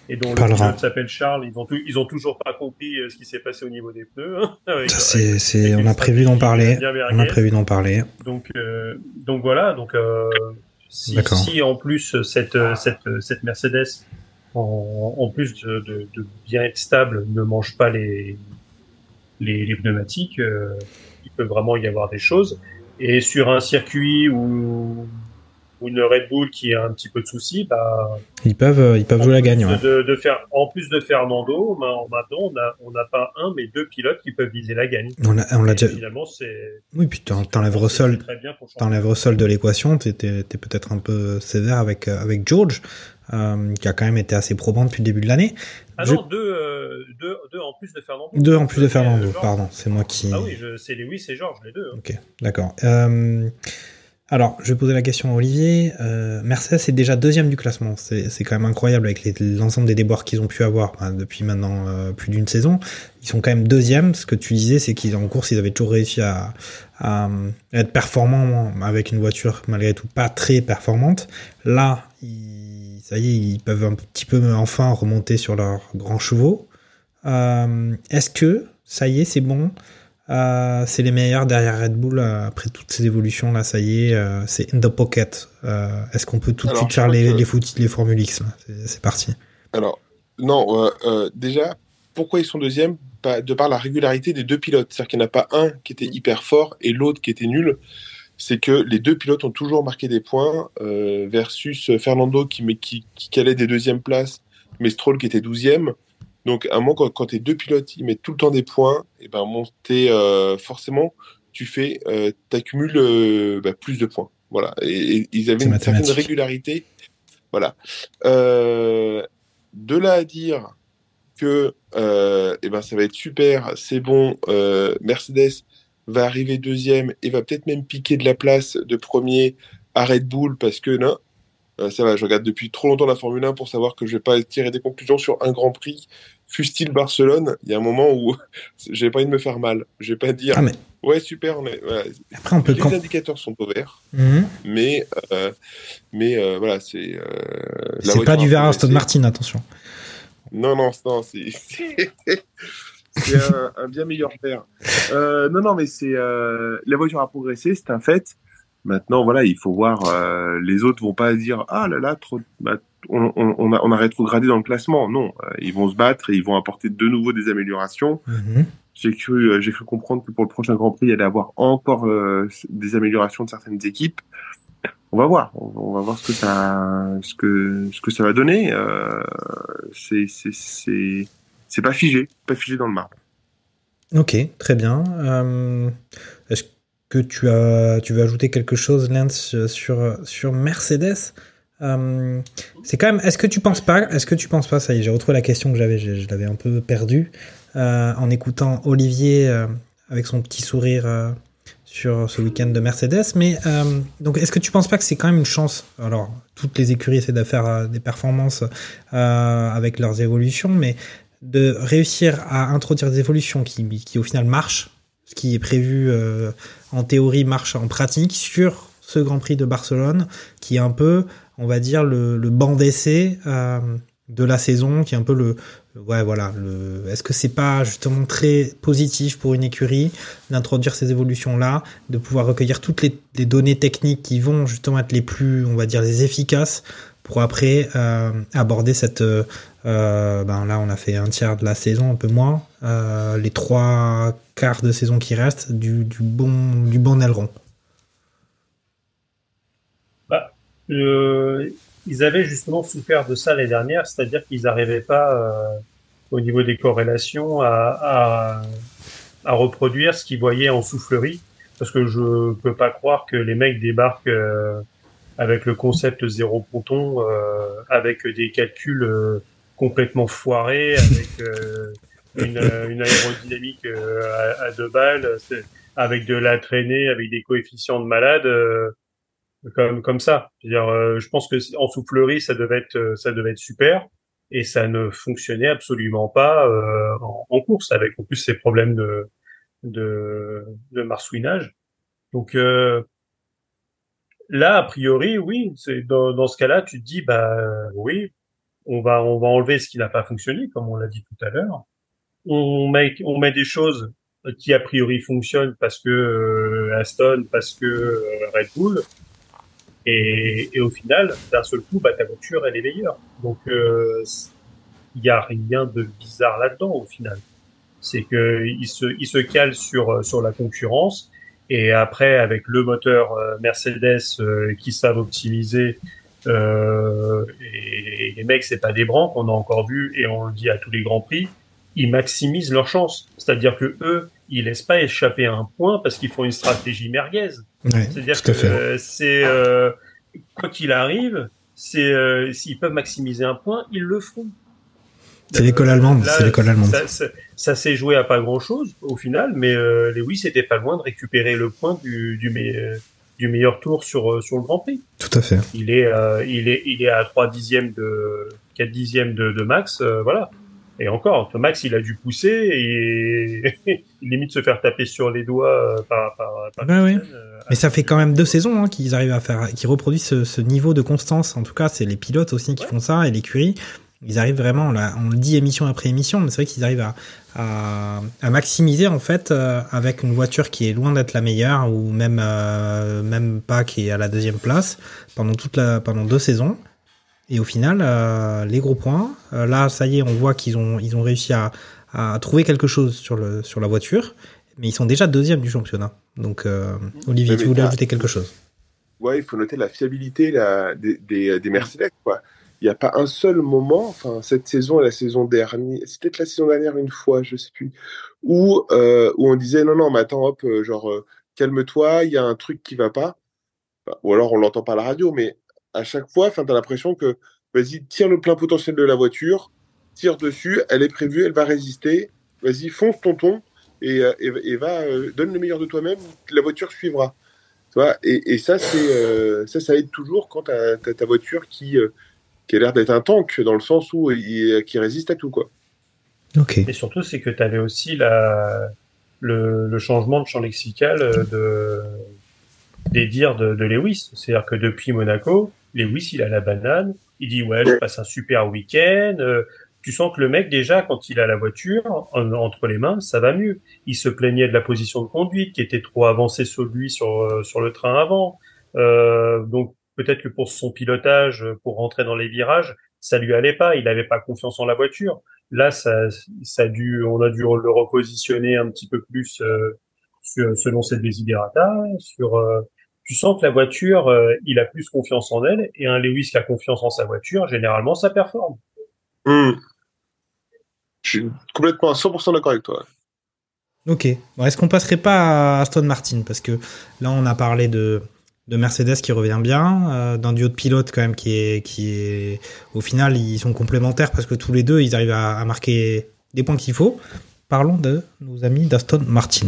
et dont le pilote s'appelle Charles, ils ont tout, ils ont toujours pas compris euh, ce qui s'est passé au niveau des pneus. hein, avec- Ça, c'est, avec- c'est, avec on a prévu d'en parler. On a prévu d'en parler. Donc, euh, donc voilà. Donc, euh, si, si en plus cette cette cette Mercedes, en, en plus de, de, de bien être stable, ne mange pas les les, les pneumatiques, euh, il peut vraiment y avoir des choses. Et sur un circuit où ou une Red Bull qui a un petit peu de soucis, bah, Ils peuvent, euh, ils peuvent jouer la gagne. ouais. de, de faire, en plus de Fernando, maintenant on a on n'a pas un mais deux pilotes qui peuvent viser la gagne. On, a- on l'a Et déjà. Finalement, c'est Oui, puis t'en- t'enlèves Russell, t'enlèves Russell de l'équation. T'es, t'es, t'es peut-être un peu sévère avec euh, avec George, euh, qui a quand même été assez probant depuis le début de l'année. Ah Je- non, deux, euh, deux, deux en plus de Fernando. Deux en plus de Fernando. Pardon, c'est moi qui. Ah oui, c'est Lewis et George, les deux. hein. Ok, d'accord. Euh, alors, je vais poser la question à Olivier. Euh, Mercedes est déjà deuxième du classement. C'est quand même incroyable avec l'ensemble des déboires qu'ils ont pu avoir bah, depuis maintenant euh, plus d'une saison. Ils sont quand même deuxième. Ce que tu disais, c'est qu'ils en course, ils avaient toujours réussi à, à être performants avec une voiture malgré tout pas très performante. Là, ils, ça y est, ils peuvent un petit peu enfin remonter sur leurs grands chevaux. Euh, Est-ce que ça y est, c'est bon? Euh, c'est les meilleurs derrière Red Bull euh, après toutes ces évolutions là, ça y est, euh, c'est in the pocket. Est-ce qu'on peut tout de suite faire les, que- les, foot- les Formule X C'est parti. Alors, non, déjà, pourquoi ils sont deuxièmes? De par la régularité des deux pilotes. C'est-à-dire qu'il n'y en a pas un qui était hyper fort et l'autre qui était nul. c'est que les deux pilotes ont toujours marqué des points versus Fernando qui, qui, qui calait des deuxièmes places, mais Stroll qui était douzième. Donc à un moment, quand, quand tes deux pilotes ils mettent tout le temps des points, et ben monter euh, forcément, tu fais, euh, t'accumules euh, bah, plus de points. Voilà. Et, et ils avaient une certaine régularité. Voilà. Euh, de là à dire que eh ben ça va être super, c'est bon, Mercedes va arriver deuxième et va peut-être même piquer de la place de premier à Red Bull parce que non, ça va, je regarde depuis trop longtemps la Formule 1 pour savoir que je vais pas tirer des conclusions sur un Grand Prix, fût-il Barcelone. Il y a un moment où j'ai pas envie de me faire mal. Je vais pas dire Ah, mais ouais super, voilà. après, on peut. les quand- indicateurs sont au vert, Mhm. mais euh, mais euh, voilà c'est. euh, C'est pas du a verre à progressé. Aston Martin, attention. Non, non, non, c'est c'est- un, un bien meilleur verre. Euh, non, non, mais c'est euh, la voiture a progressé, c'est un fait. Maintenant, voilà, il faut voir. euh, les autres vont pas dire ah là là, trop, bah, on, on, on a, on a rétrogradé dans le classement. Non, euh, ils vont se battre et ils vont apporter de nouveau des améliorations. Mhm. J'ai cru, euh, j'ai cru comprendre que pour le prochain Grand Prix, il y allait avoir encore euh, des améliorations de certaines équipes. On va voir, on, on va voir ce que ça, ce que, ce que ça va donner. Euh, c'est, c'est, c'est, c'est pas figé, pas figé dans le marbre. Ok, très bien. Euh, Est-ce que tu as tu veux ajouter quelque chose, Lance, sur sur Mercedes Euh, C'est quand même. Est-ce que tu penses pas Est-ce que tu penses pas Ça y est, j'ai retrouvé la question que j'avais. Je, je l'avais un peu perdue euh, en écoutant Olivier euh, avec son petit sourire sur ce week-end de Mercedes. Mais donc, est-ce que tu penses pas que c'est quand même une chance Alors, toutes les écuries essaient de faire des performances avec leurs évolutions, mais de réussir à introduire des évolutions qui, qui au final marchent, ce qui est prévu euh, en théorie marche en pratique sur ce Grand Prix de Barcelone, qui est un peu, on va dire, le, le banc d'essai euh, de la saison, qui est un peu le, ouais voilà, le, est-ce que c'est pas justement très positif pour une écurie d'introduire ces évolutions là, de pouvoir recueillir toutes les, les données techniques qui vont justement être les plus, on va dire, les efficaces pour après euh, aborder cette euh, euh, ben là, on a fait un tiers de la saison, un peu moins. Les trois quarts de saison qui restent, du, du bon, du bon aileron. Euh, ils avaient justement souffert de ça l'année dernière, c'est-à-dire qu'ils n'arrivaient pas, au niveau des corrélations, à, à, reproduire ce qu'ils voyaient en soufflerie. Parce que je peux pas croire que les mecs débarquent avec le concept zéro ponton, euh, avec des calculs euh, complètement foirés, avec euh, une, une aérodynamique à, à deux balles, avec de la traînée, avec des coefficients de malade. comme comme ça. Dire, euh, je pense que en soufflerie, ça devait être ça devait être super et ça ne fonctionnait absolument pas euh, en, en course avec en plus ces problèmes de de, de marsouinage. Donc là, a priori, oui, c'est dans, dans ce cas-là, tu te dis bah oui, on va on va enlever ce qui n'a pas fonctionné, comme on l'a dit tout à l'heure. On met on met des choses qui a priori fonctionnent parce que euh, Aston, parce que euh, Red Bull, et, et au final, d'un seul coup, bah, ta voiture, elle est meilleure. Donc, euh, il y a rien de bizarre là-dedans, au final. C'est que il se, il se cale sur, sur la concurrence. Et après, avec le moteur euh, Mercedes euh, qui savent optimiser, euh, et, les mecs, c'est pas des branques, on a encore vu, et on le dit à tous les grands prix, ils maximisent leurs chances. C'est-à-dire que eux, ils laissent pas échapper à un point parce qu'ils font une stratégie merguez. Ouais, C'est-à-dire que euh, c'est euh, quoi qu'il arrive, c'est euh, s'ils peuvent maximiser un point, ils le feront. C'est l'école allemande, là, c'est l'école allemande. Ça, ça, ça s'est joué à pas grand-chose au final, mais euh, Lewis était pas loin de récupérer le point du du, me- du meilleur tour sur euh, sur le Grand Prix. Tout à fait. Il est euh, il est il est à 3 dixièmes de 4 dixièmes de, de Max, euh, voilà. Et encore, Max, il a dû pousser et il limite se faire taper sur les doigts euh, par euh, Mais ça fait quand même deux saisons hein, qu'ils arrivent à faire, qu'ils reproduisent ce, ce niveau de constance. En tout cas, c'est les pilotes aussi qui font ça et l'écurie. Ils arrivent vraiment, on le dit émission après émission, mais c'est vrai qu'ils arrivent à, à, à maximiser en fait euh, avec une voiture qui est loin d'être la meilleure ou même euh, même pas qui est à la deuxième place pendant toute la pendant deux saisons. Et au final, euh, les gros points. là, ça y est, on voit qu'ils ont ils ont réussi à, à trouver quelque chose sur le sur la voiture, mais ils sont déjà deuxième du championnat. Donc, Olivier, tu voulais ajouter quelque chose? Ouais, il faut noter la fiabilité des, des, des Mercedes. Quoi. Il n'y a pas un seul moment, enfin cette saison et la saison dernière, peut-être la saison dernière une fois, je sais plus, où, euh, où on disait non, non, mais attends, hop, euh, genre, euh, calme-toi, il y a un truc qui va pas. Enfin, ou alors on l'entend pas à la radio, mais à chaque fois, tu as l'impression que vas-y, tire le plein potentiel de la voiture, tire dessus, elle est prévue, elle va résister, vas-y, fonce tonton et, et, va, donne le meilleur de toi-même, la voiture suivra. Tu vois, et, ça, c'est ça, ça aide toujours quand tu as, ta voiture qui, qui a l'air d'être un tank, dans le sens où il, qui résiste à tout. Quoi. Ok. Et surtout, c'est que tu avais aussi la, le, le changement de champ lexical euh, de, des dires de, de Lewis. C'est-à-dire que depuis Monaco, Lewis, il a la banane. Il dit, ouais, je passe un super week-end. Euh, tu sens que le mec, déjà, quand il a la voiture en- entre les mains, ça va mieux. Il se plaignait de la position de conduite qui était trop avancée sur lui sur, euh, sur le train avant. Euh, donc, peut-être que pour son pilotage, pour rentrer dans les virages, ça lui allait pas. Il n'avait pas confiance en la voiture. Là, ça, ça a dû, on a dû le repositionner un petit peu plus euh, sur- selon ses desiderata. Sur, euh, tu sens que la voiture, euh, il a plus confiance en elle, et un Lewis qui a confiance en sa voiture, généralement, ça performe. Hum. Je suis complètement à 100% d'accord avec toi. Ok. Bon, Est-ce qu'on passerait pas à Aston Martin? Parce que là, on a parlé de, de Mercedes qui revient bien, euh, d'un duo de pilotes quand même qui est, qui est. Au final, ils sont complémentaires parce que tous les deux, ils arrivent à, marquer des points qu'il faut. Parlons de nos amis d'Aston Martin.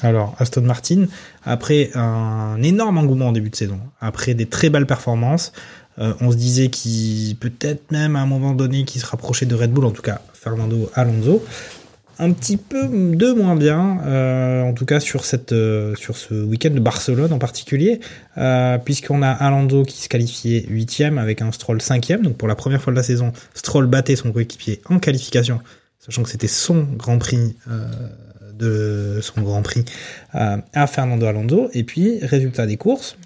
Alors, Aston Martin, après un énorme engouement en début de saison, après des très belles performances, euh, on se disait qu'il peut-être même à un moment donné qu'il se rapprochait de Red Bull, en tout cas Fernando Alonso. Un petit peu de moins bien, euh, en tout cas sur, cette, euh, sur ce week-end de Barcelone en particulier, euh, puisqu'on a Alonso qui se qualifiait 8ème avec un Stroll 5ème. Donc pour la première fois de la saison, Stroll battait son coéquipier en qualification, sachant que c'était son Grand Prix de son Grand Prix à Fernando Alonso. Et puis, résultat des courses,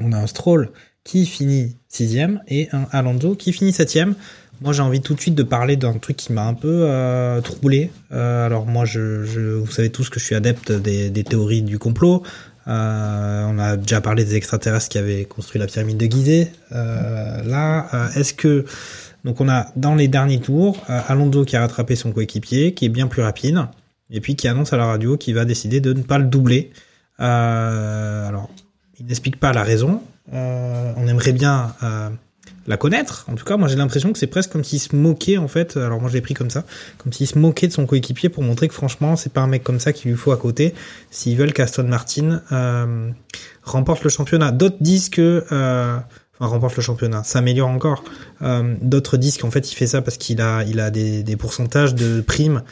on a un Stroll qui finit sixième et un Alonso qui finit septième. Moi, j'ai envie tout de suite de parler d'un truc qui m'a un peu euh, troublé. Euh, alors moi, je, vous savez tous que je suis adepte des, théories du complot. Euh, on a déjà parlé des extraterrestres qui avaient construit la pyramide de Gizeh. Là, est-ce que donc on a dans les derniers tours Alonso qui a rattrapé son coéquipier, qui est bien plus rapide, et puis qui annonce à la radio qu'il va décider de ne pas le doubler. Alors, il n'explique pas la raison. On aimerait bien la connaître. En tout cas, moi j'ai l'impression que c'est presque comme s'il se moquait en fait. Alors moi je l'ai pris comme ça, comme s'il se moquait de son coéquipier pour montrer que franchement c'est pas un mec comme ça qu'il lui faut à côté. S'ils veulent qu'Aston Martin euh, remporte le championnat. D'autres disent que euh, enfin remporte le championnat, s'améliore encore. Euh, D'autres disent qu'en fait il fait ça parce qu'il a des, pourcentages de primes.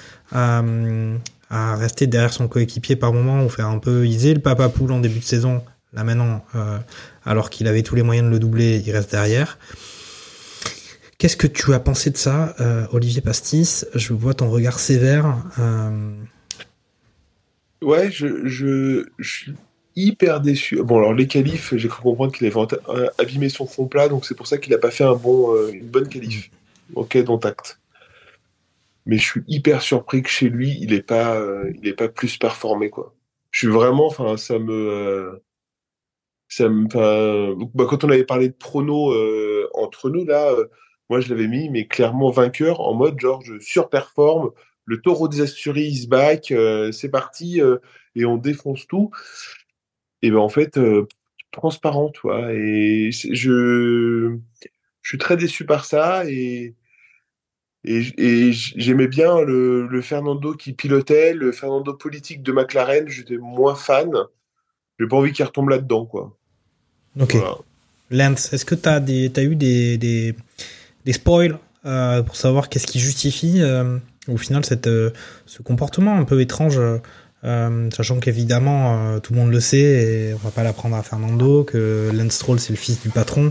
À rester derrière son coéquipier par moment, ou faire un peu iser le papa poule en début de saison. Là maintenant, euh, alors qu'il avait tous les moyens de le doubler, il reste derrière. Qu'est-ce que tu as pensé de ça, euh, Olivier Pastis? Je vois ton regard sévère. Euh... Ouais, je, je, je suis hyper déçu. Bon, alors les qualifs, j'ai cru comprendre qu'il avait abîmé son fond plat, donc c'est pour ça qu'il n'a pas fait un bon, une bonne qualif. Ok, dont acte. Mais je suis hyper surpris que chez lui, il n'est pas, il est pas plus performé, quoi. Je suis vraiment, enfin, ça me, me, bah, quand on avait parlé de prono euh, entre nous là, euh, moi je l'avais mis, mais clairement vainqueur en mode genre je surperforme, le taureau des Asturies is back, euh, c'est parti et on défonce tout. Et ben en fait transparent, tu vois. Et je, je suis très déçu par ça et et, et j'aimais bien le, le, Fernando qui pilotait, le Fernando politique de McLaren, j'étais moins fan. J'ai pas envie qu'il retombe là-dedans, quoi. Ok. Voilà. Lance, est-ce que tu as, as, eu des, des, des spoils euh, pour savoir qu'est-ce qui justifie euh, au final cette, euh, ce comportement un peu étrange Sachant qu'évidemment, tout le monde le sait, et on va pas l'apprendre à Fernando, que Lance Stroll c'est le fils du patron.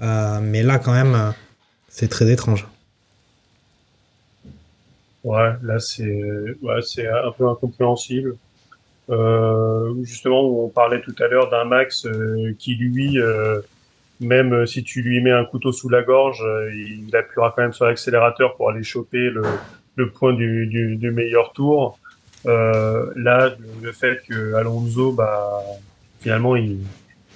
mais là, quand même, c'est très étrange. Ouais, là c'est ouais, c'est un peu incompréhensible. Euh, justement, on parlait tout à l'heure d'un Max euh, qui lui, euh, même si tu lui mets un couteau sous la gorge, il appuiera quand même sur l'accélérateur pour aller choper le, le point du, du, du meilleur tour. Euh, là, le fait que Alonso, bah, finalement, il,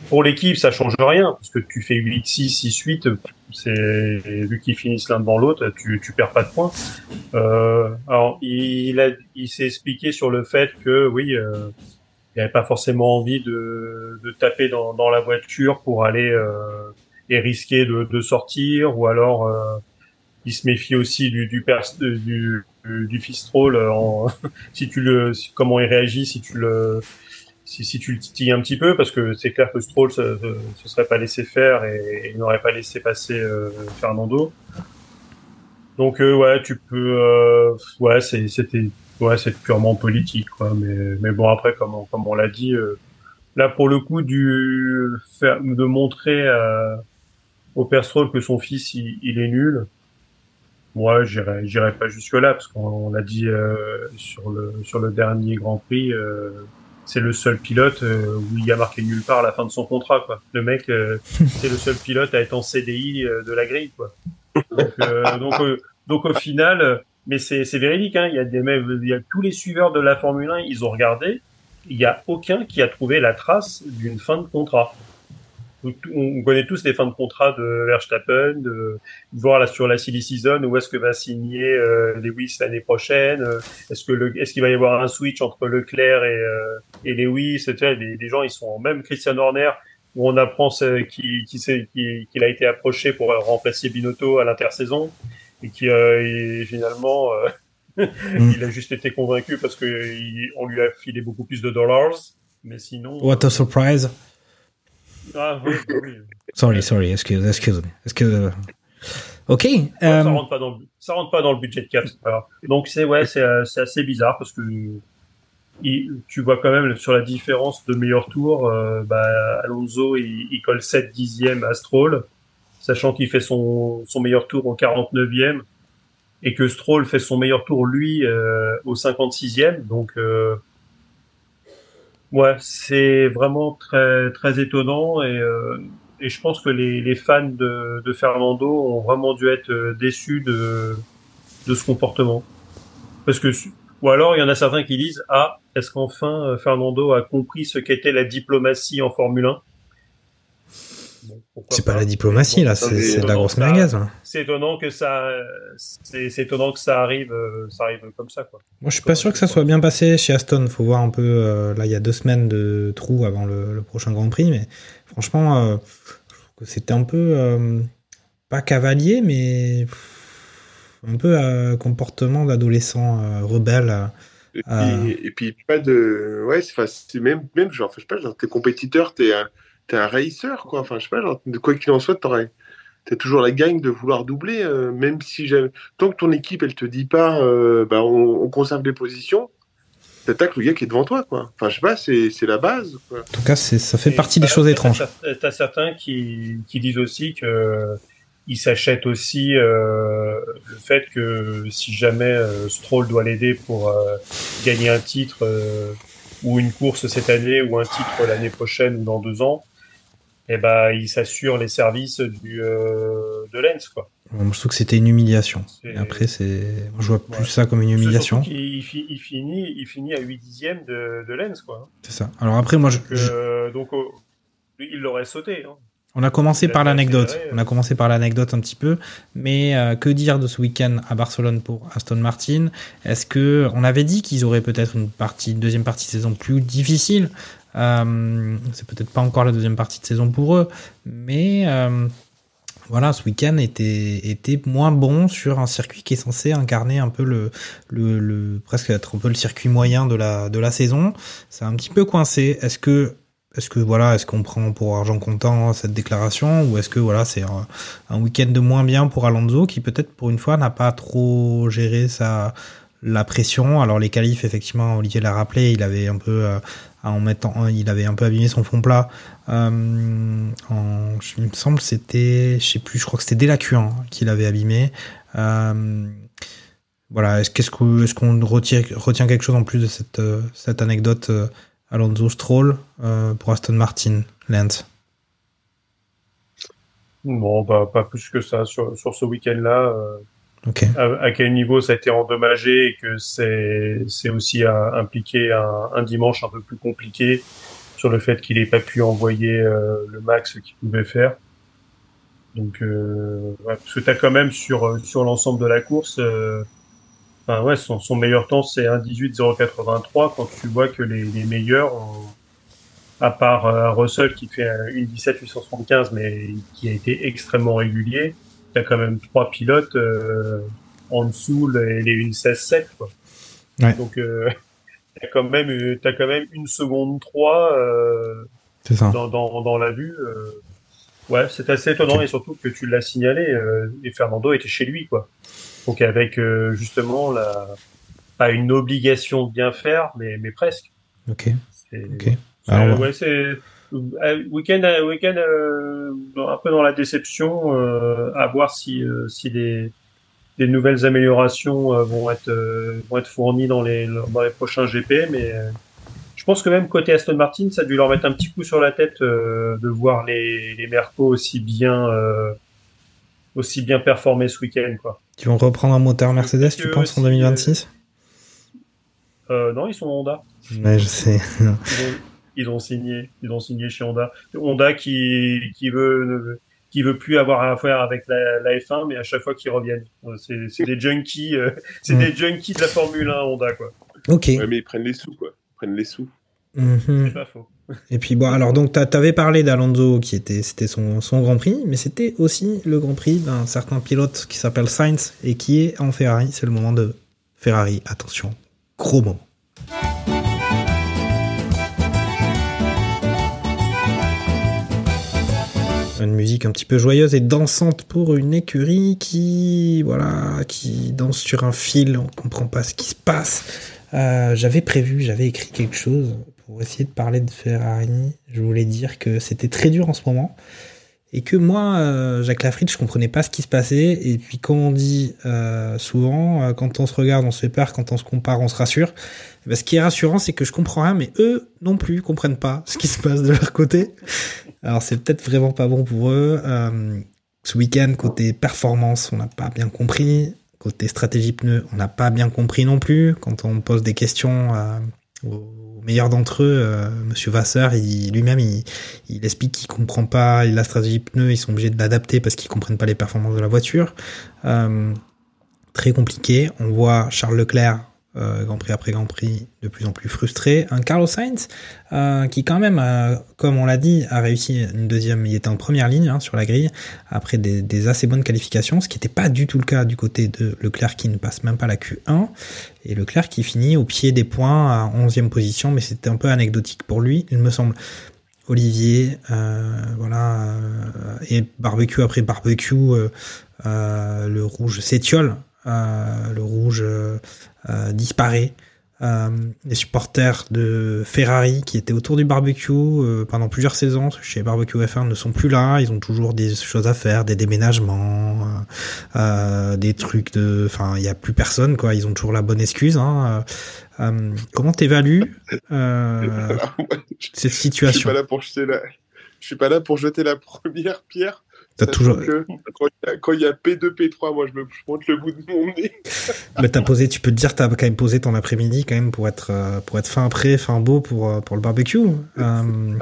pour l'équipe, ça change rien parce que tu fais 8-6, 6-8, c'est vu qu'ils finissent l'un devant l'autre, tu tu perds pas de points. Euh, alors il a il s'est expliqué sur le fait que oui, euh, il avait pas forcément envie de de taper dans dans la voiture pour aller euh, et risquer de de sortir ou alors euh, il se méfie aussi du du pers- du du, du Fistrol en si tu le comment il réagit si tu le si, si tu le titilles un petit peu, parce que c'est clair que Stroll se, se, se serait pas laissé faire et, et n'aurait pas laissé passer euh, Fernando. Donc euh, ouais, tu peux, euh, ouais, c'était, ouais, c'est purement politique, quoi. Mais, mais bon après, comme comme on l'a dit, euh, là pour le coup du faire, de montrer au père Stroll que son fils il, il est nul. Moi, j'irai, j'irai pas jusque là parce qu'on l'a dit euh, sur le sur le dernier Grand Prix. euh, c'est le seul pilote euh, où il y a marqué nulle part à la fin de son contrat quoi. Le mec euh, c'est le seul pilote à être en CDI euh, de la grille quoi. Donc euh, donc, euh, donc au final mais c'est c'est véridique hein, il y a des mecs il y a tous les suiveurs de la Formule 1, ils ont regardé, il y a aucun qui a trouvé la trace d'une fin de contrat. On connaît tous les fins de contrat de Verstappen, de voir là sur la silly season où est-ce que va signer euh, Lewis l'année prochaine. euh, est-ce que le, est-ce qu'il va y avoir un switch entre Leclerc et, euh, et Lewis sais, les, les gens ils sont même Christian Horner où on apprend qu'il qui, qui- a été approché pour remplacer Binotto à l'intersaison et qui euh, et finalement euh, il a juste été convaincu parce que il- on lui a filé beaucoup plus de dollars mais sinon What a surprise. Ah, oui, oui, oui. Sorry, sorry, excuse, excuse me. Excuse. Ok. Ouais, ça euh, rentre pas dans le, ça rentre pas dans le budget de cap. Donc c'est ouais, c'est euh, c'est assez bizarre parce que il, tu vois quand même sur la différence de meilleur tour, euh, bah, Alonso il, il colle 7 dixièmes à Stroll, sachant qu'il fait son son meilleur tour au 49e et que Stroll fait son meilleur tour lui euh, au 56e. Donc euh, ouais, c'est vraiment très très étonnant et euh, et je pense que les, les fans de, de Fernando ont vraiment dû être euh, déçus de, de ce comportement. Parce que, ou alors il y en a certains qui disent, ah, est-ce qu'enfin euh, Fernando a compris ce qu'était la diplomatie en Formule 1 Bon, pourquoi c'est pas la diplomatie, là, c'est c'est de la grosse merguez. là. C'est étonnant que ça, c'est c'est étonnant que ça arrive, euh, ça arrive comme ça, quoi. Moi, je suis pas sûr que ça soit bien passé chez Aston. Faut voir un peu. euh, là, il y a deux semaines de trou avant le, le prochain Grand Prix, mais franchement, euh, je trouve que c'était un peu euh, pas cavalier, mais pff, un peu euh, comportement d'adolescent euh, rebelle. euh, Et puis, et puis pas de. Ouais, c'est même, même genre, je sais pas, genre, t'es compétiteur, t'es t'es un racer, quoi. Enfin, je sais pas, genre, de quoi qu'il en soit, t'aurais. T'as toujours la gagne de vouloir doubler, euh, même si jamais. Tant que ton équipe, elle te dit pas, euh, bah, on, on conserve les positions, t'attaques le gars qui est devant toi, quoi. Enfin, je sais pas, c'est la base, quoi. En tout cas, ça fait Et partie des choses étranges. T'as t'as certains qui, qui disent aussi que ils s'achètent aussi euh, le fait que si jamais euh, Stroll doit l'aider pour euh, gagner un titre euh, ou une course cette année ou un titre l'année prochaine ou dans deux ans, eh ben il s'assure les services du euh, de Lens quoi. Je trouve que c'était une humiliation. Et après, c'est. Je vois plus Ouais. ça comme une humiliation. Il, fi- il finit il finit à 8 dixièmes de, de Lens quoi. C'est ça. Alors après, moi, je, Donc, euh, donc oh, il l'aurait sauté. Hein. On a commencé par l'anecdote. On a commencé par l'anecdote un petit peu, mais euh, que dire de ce week-end à Barcelone pour Aston Martin? Est-ce que on avait dit qu'ils auraient peut-être une partie, une deuxième partie de saison plus difficile? Euh, C'est peut-être pas encore la deuxième partie de saison pour eux, mais euh, voilà, ce week-end était était moins bon sur un circuit qui est censé incarner un peu le le, presque être un peu le circuit moyen de la de la saison. C'est un petit peu coincé. Est-ce que est-ce que voilà, est-ce qu'on prend pour argent comptant cette déclaration ou est-ce que voilà, c'est un, un week-end de moins bien pour Alonso qui peut-être pour une fois n'a pas trop géré sa la pression. Alors les qualifs, effectivement, Olivier l'a rappelé, il avait un peu euh, en mettant, il avait un peu abîmé son fond plat. Euh, il me semble c'était, je sais plus, je crois que c'était dès la Q1 qu'il avait abîmé. Euh, voilà, est-ce qu'est-ce qu'on retient, quelque chose en plus de cette, euh, anecdote Alonso Stroll pour Aston Martin, Lance? Bon, bah, pas plus que ça sur ce week-end-là. Euh, Ok. à, quel niveau ça a été endommagé et que c'est aussi impliqué un, un dimanche un peu plus compliqué sur le fait qu'il n'ait pas pu envoyer euh, le max qu'il pouvait faire. Donc, euh, ouais, parce que t'as quand même sur sur l'ensemble de la course, euh, enfin ouais, son, son meilleur temps c'est 1.18.083 quand tu vois que les, les meilleurs, ont, à part euh, Russell qui fait un 1.17.875 mais qui a été extrêmement régulier, t'as quand même trois pilotes euh, en dessous les, les 1.16.7 quoi. Ouais. Donc euh, t'as quand même euh, t'as quand même une seconde 3 euh, ça. dans, dans, dans la vue. ouais, c'est assez étonnant et surtout que tu l'as signalé et Fernando était chez lui quoi. Donc avec justement la pas une obligation de bien faire, mais mais presque. Ok. Ok. Alors, ouais, c'est week-end euh, week-end euh, un peu dans la déception euh, à voir si euh, si des des nouvelles améliorations euh, vont être euh, vont être fournies dans les dans les prochains GP mais euh, je pense que même côté Aston Martin ça a dû leur mettre un petit coup sur la tête euh, de voir les les Mercos aussi bien euh, aussi bien performer ce week-end quoi. Tu vont reprendre un moteur Mercedes, tu penses, en aussi, 2026 euh, non ils sont Honda. Ouais, je sais. Ils ont, signé, ils ont signé chez Honda. Honda qui qui veut qui veut plus avoir à faire avec la, la F1, mais à chaque fois qu'ils reviennent, Euh, c'est c'est des junkies, euh, c'est Mm. des junkies de la Formule 1 Honda quoi. Ok. Ouais, mais ils prennent les sous, quoi. Ils prennent les sous. Mhm. C'est pas faux. Et puis bon, alors donc t'a- t'avais parlé d'Alonso qui était c'était son, son Grand Prix, mais c'était aussi le Grand Prix d'un certain pilote qui s'appelle Sainz et qui est en Ferrari. C'est le moment de Ferrari. Attention, gros moment. Une musique un petit peu joyeuse et dansante pour une écurie qui voilà qui danse sur un fil. On comprend pas ce qui se passe. Euh, j'avais prévu, j'avais écrit quelque chose pour essayer de parler de Ferrari. Je voulais dire que c'était très dur en ce moment et que moi, euh, Jacques Lafritte, je comprenais pas ce qui se passait. Et puis, comme on dit euh, souvent, euh, quand on se regarde, on se fait peur, quand on se compare, on se rassure. Eh ben, ce qui est rassurant, c'est que je comprends rien, mais eux non plus comprennent pas ce qui se passe de leur côté. Alors, c'est peut-être vraiment pas bon pour eux. Ce week-end, côté performance, on n'a pas bien compris. Côté stratégie pneu, on n'a pas bien compris non plus. Quand on pose des questions aux meilleurs d'entre eux, euh, Monsieur Vasseur, lui-même, il, explique qu'il comprend pas la stratégie pneu. Ils sont obligés de l'adapter parce qu'ils comprennent pas les performances de la voiture. Euh, très compliqué. On voit Charles Leclerc, euh, Grand Prix après Grand Prix, de plus en plus frustré. Un Carlos Sainz euh, qui quand même, comme on l'a dit, a réussi une deuxième. Il était en première ligne hein, sur la grille après des, des assez bonnes qualifications, ce qui n'était pas du tout le cas du côté de Leclerc qui ne passe même pas la Q1 et Leclerc qui finit au pied des points à 11e position, mais c'était un peu anecdotique pour lui, il me semble. Olivier, euh, voilà, euh, et barbecue après barbecue, euh, le rouge s'étiole, le rouge disparaît. Euh, les supporters de Ferrari qui étaient autour du barbecue euh, pendant plusieurs saisons chez Barbecue F1 ne sont plus là. Ils ont toujours des choses à faire, des déménagements, euh, des trucs de. Enfin, il y a plus personne quoi. Ils ont toujours la bonne excuse. Hein. Comment t'évalues Alors, moi, je- cette suis situation? pas là pour jeter la. Je suis pas là pour jeter la première pierre. T'as toujours. que quand il y a- quand il y a P2, P3, moi je me je monte le bout de mon nez. Mais t'as posé, tu peux te dire, t'as quand même posé ton après-midi quand même pour être euh, pour être fin prêt, fin beau pour euh, pour le barbecue. Euh,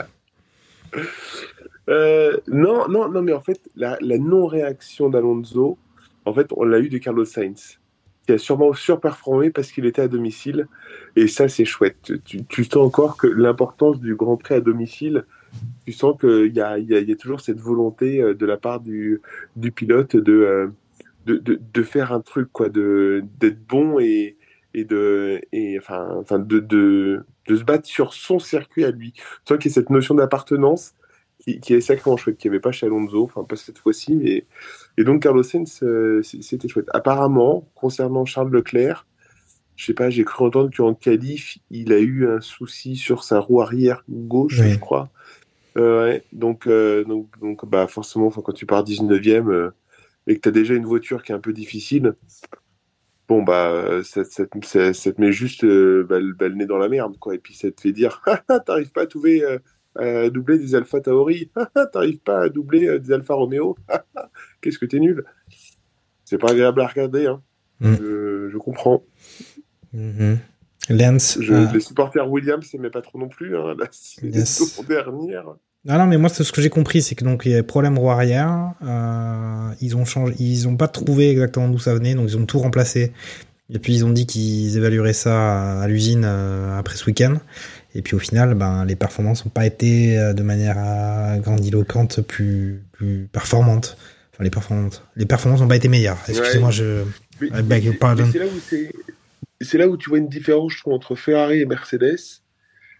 Euh, non, non, non, mais en fait, la, la non-réaction d'Alonso, en fait, on l'a eu de Carlos Sainz, qui a sûrement surperformé parce qu'il était à domicile. Et ça, c'est chouette. Tu, tu sens encore que l'importance du Grand Prix à domicile, tu sens qu'il y a, y, a, y a toujours cette volonté euh, de la part du, du pilote de, euh, de, de, de faire un truc, quoi, de, d'être bon et, et, de, et enfin, enfin de, de, de se battre sur son circuit à lui. Tu sens qu'il y a cette notion d'appartenance qui, qui est sacrément chouette, qu'il n'y avait pas chez Alonso, enfin pas cette fois-ci, mais et donc Carlos Sainz, euh, c'était chouette. Apparemment, concernant Charles Leclerc, je sais pas, j'ai cru entendre qu'en qualif, il a eu un souci sur sa roue arrière gauche, Oui. je crois. Ouais, donc, euh, donc, donc, bah forcément, quand tu pars 19e euh, et que tu as déjà une voiture qui est un peu difficile, bon bah ça, ça, te- ça- ça te met juste euh, bah, le bah, le nez dans la merde, quoi. Et puis ça te fait dire, Ah, ah, t'arrives pas à trouver euh, à doubler des Alpha Tauri. T'arrives pas à doubler euh, des Alpha Romeo. Qu'est-ce que t'es nul. c'est pas agréable à regarder. Hein. Mm. Je, je comprends. Mhm. Lance. Je, euh, Les supporters Williams, c'est pas trop non plus. Hein. Là, c'est Yes. les dernière. Ah non, mais moi, c'est ce que j'ai compris, c'est que donc il y a problème roue arrière. Euh, ils ont changé, ils ont pas trouvé exactement d'où ça venait, donc ils ont tout remplacé. Et puis ils ont dit qu'ils évalueraient ça à, à l'usine euh, après ce week-end. Et puis au final, ben les performances n'ont pas été euh, de manière grandiloquente plus plus performantes. Enfin les performantes, les performances n'ont pas été meilleures. Excusez-moi, je Mais, mais c'est là où c'est, c'est là où tu vois une différence, je trouve, entre Ferrari et Mercedes.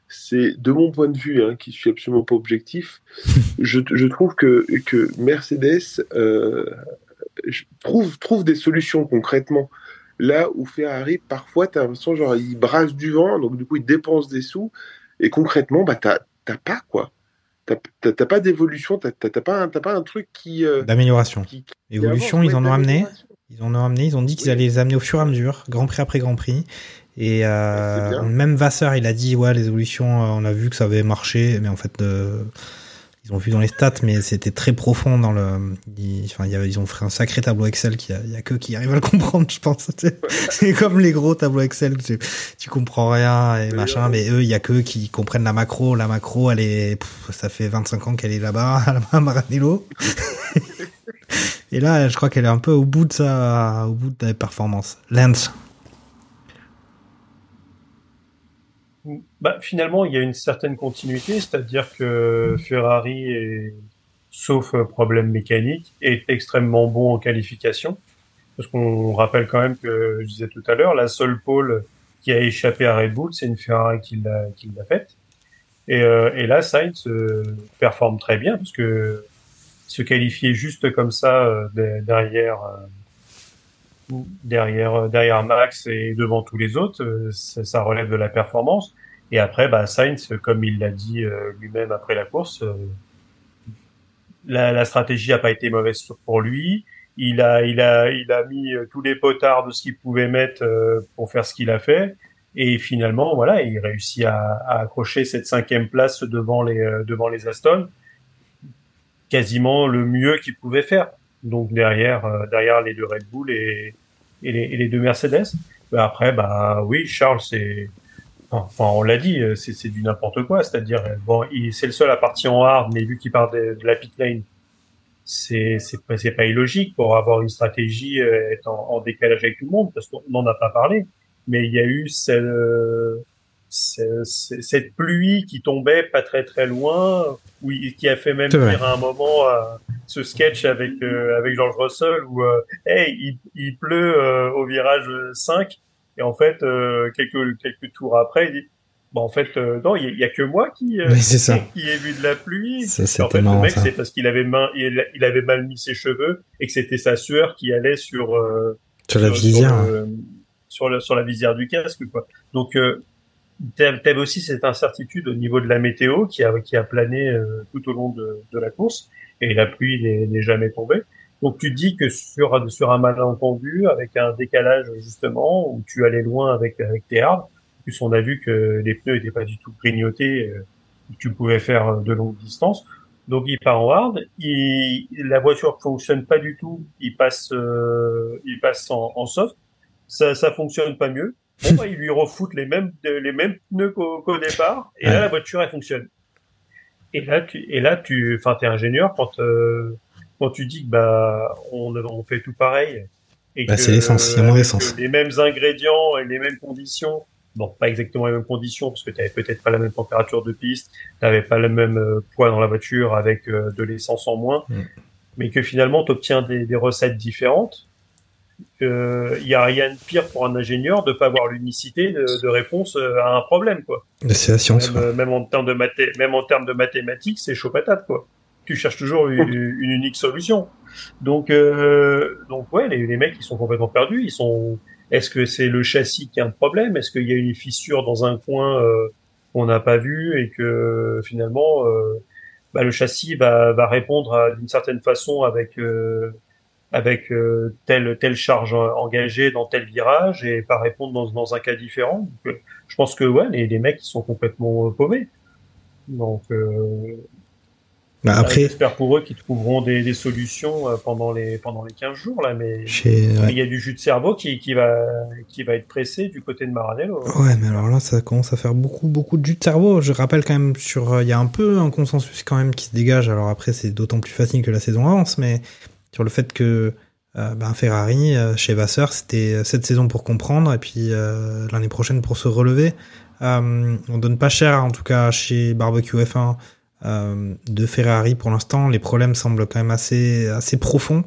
C'est de mon point de vue, hein, qui suis absolument pas objectif. je, je trouve que que Mercedes euh, trouve trouve des solutions concrètement. Là où Ferrari, parfois, t'as l'impression genre il brasse du vent, donc du coup il dépense des sous, et concrètement, bah t'as pas quoi. T'as pas d'évolution, t'as pas un- pas un truc qui euh, d'amélioration. qui, qui Évolution, avance, ils en ont amené. Ils en ont amené, ils ont dit qu'ils Oui. allaient les amener au fur et à mesure, Grand Prix après Grand Prix. Et euh, bien. même Vasseur, il a dit ouais, les évolutions, euh, on a vu que ça avait marché, mais en fait, euh, ils ont vu dans les stats, mais c'était très profond dans le. Ils, enfin, y ils ont fait un sacré tableau Excel qui a, il y a que qui arrivent à le comprendre, je pense. C'est- comme les gros tableaux Excel, tu, tu comprends rien et machin, mais eux, il y a que qui comprennent la macro. La macro, elle est, pff, ça fait 25 ans qu'elle est là-bas, à Maranello. Et là, je crois qu'elle est un peu au bout de sa, au bout de la performance. Lance. Bah, finalement, il y a une certaine continuité, c'est-à-dire que Ferrari, est, sauf euh, problème mécanique, est extrêmement bon en qualification. Parce qu'on rappelle quand même que, je disais tout à l'heure, la seule pole qui a échappé à Red Bull, c'est une Ferrari qui l'a qui l'a faite. Et, euh, et là, Sainz euh, performe très bien, parce que se qualifier juste comme ça euh, de- derrière euh, derrière derrière Max et devant tous les autres, euh, ça, ça relève de la performance. Et après, bah, Sainz, comme il l'a dit euh, lui-même après la course, euh, la, stratégie a pas été mauvaise pour lui. Il a, il a, il a mis euh, tous les potards de ce qu'il pouvait mettre pour faire ce qu'il a fait. Et finalement, voilà, il réussit à, accrocher cette cinquième place devant les, devant les Aston, quasiment le mieux qu'il pouvait faire. Donc derrière, derrière les deux Red Bull et, les, et les deux Mercedes. Après, bah oui, Charles, c'est, enfin, on l'a dit, euh, c'est du n'importe quoi. C'est-à-dire, euh, bon, c'est le seul à partir en hard, mais vu qu'il part de, de la pit lane, c'est c'est pas pas illogique pour avoir une stratégie euh, être en, en décalage avec tout le monde parce qu'on n'en a pas parlé mais il y a eu cette, euh, ce- ce- cette pluie qui tombait pas très très loin où qui a fait même dire à un moment euh, ce sketch avec euh, avec George Russell où euh, hey il, il pleut euh, au virage 5 et en fait euh, quelques quelques tours après il dit bon en fait euh, non il y, y a que moi qui euh, ça. qui ai vu de la pluie Ça, et en fait, le mec, c'est parce qu'il avait, main, il, il avait mal mis ses cheveux et que c'était sa sueur qui allait sur, euh, Sur la visière. le- sur, le- sur la visière du casque, quoi. Donc, euh, t'avais aussi cette incertitude au niveau de la météo qui a, qui a plané euh, tout au long de, de la course et la pluie n'est jamais tombée. Donc, tu dis que sur, sur un malentendu, avec un décalage, justement, où tu allais loin avec, avec tes arbres, en plus, on a vu que les pneus n'étaient pas du tout grignotés, euh, tu pouvais faire de longues distances. Donc il part en hard, il, la voiture fonctionne pas du tout, il passe, euh, il passe en, en soft, ça, ça fonctionne pas mieux. Bon, bah, il lui refoute les mêmes, les mêmes pneus qu'au qu'au départ, et là la voiture elle fonctionne. Et là tu, et là tu, enfin t'es ingénieur quand euh, quand tu dis que bah on, on fait tout pareil. Et Bah, que, c'est l'essence, il y a moins avec d'essence. Les mêmes ingrédients et les mêmes conditions. Bon, pas exactement les mêmes conditions parce que tu avais peut-être pas la même température de piste, t'avais pas le même euh, poids dans la voiture avec euh, de l'essence en moins, Mm. mais que finalement tu obtiens des, des recettes différentes. Il y a rien de pire pour un ingénieur de pas avoir l'unicité de, de réponse euh, à un problème, quoi. C'est la science. Même, quoi. euh, même en termes de mathé même en termes de mathématiques, c'est chaud patate, quoi. Tu cherches toujours une, une unique solution. Donc, euh, donc ouais, les, les mecs ils sont complètement perdus. Ils sont. Est-ce que c'est le châssis qui a un problème? Est-ce qu'il y a une fissure dans un coin euh, qu'on n'a pas vu et que finalement euh, bah, le châssis va, va répondre d'une certaine façon avec euh, avec euh, telle telle charge engagée dans tel virage et pas répondre dans, dans un cas différent? Donc, euh, je pense que ouais, les, les mecs ils sont complètement paumés. Donc euh, Bah, Après, j'espère pour eux qu'ils trouveront des, des solutions euh, pendant les pendant les 15 jours là, mais chez, mais ouais. il y a du jus de cerveau qui, qui va qui va être pressé du côté de Maranello. Ouais, mais alors là, ça commence à faire beaucoup, beaucoup de jus de cerveau. Je rappelle quand même sur, euh, il y a un peu un consensus quand même qui se dégage. Alors après, c'est d'autant plus facile que la saison avance, mais sur le fait que euh, ben, Ferrari euh, chez Vasseur, c'était cette saison pour comprendre et puis euh, l'année prochaine pour se relever. On donne pas cher, en tout cas chez Barbecue F1 euh, de Ferrari pour l'instant. Les problèmes semblent quand même assez, assez profonds.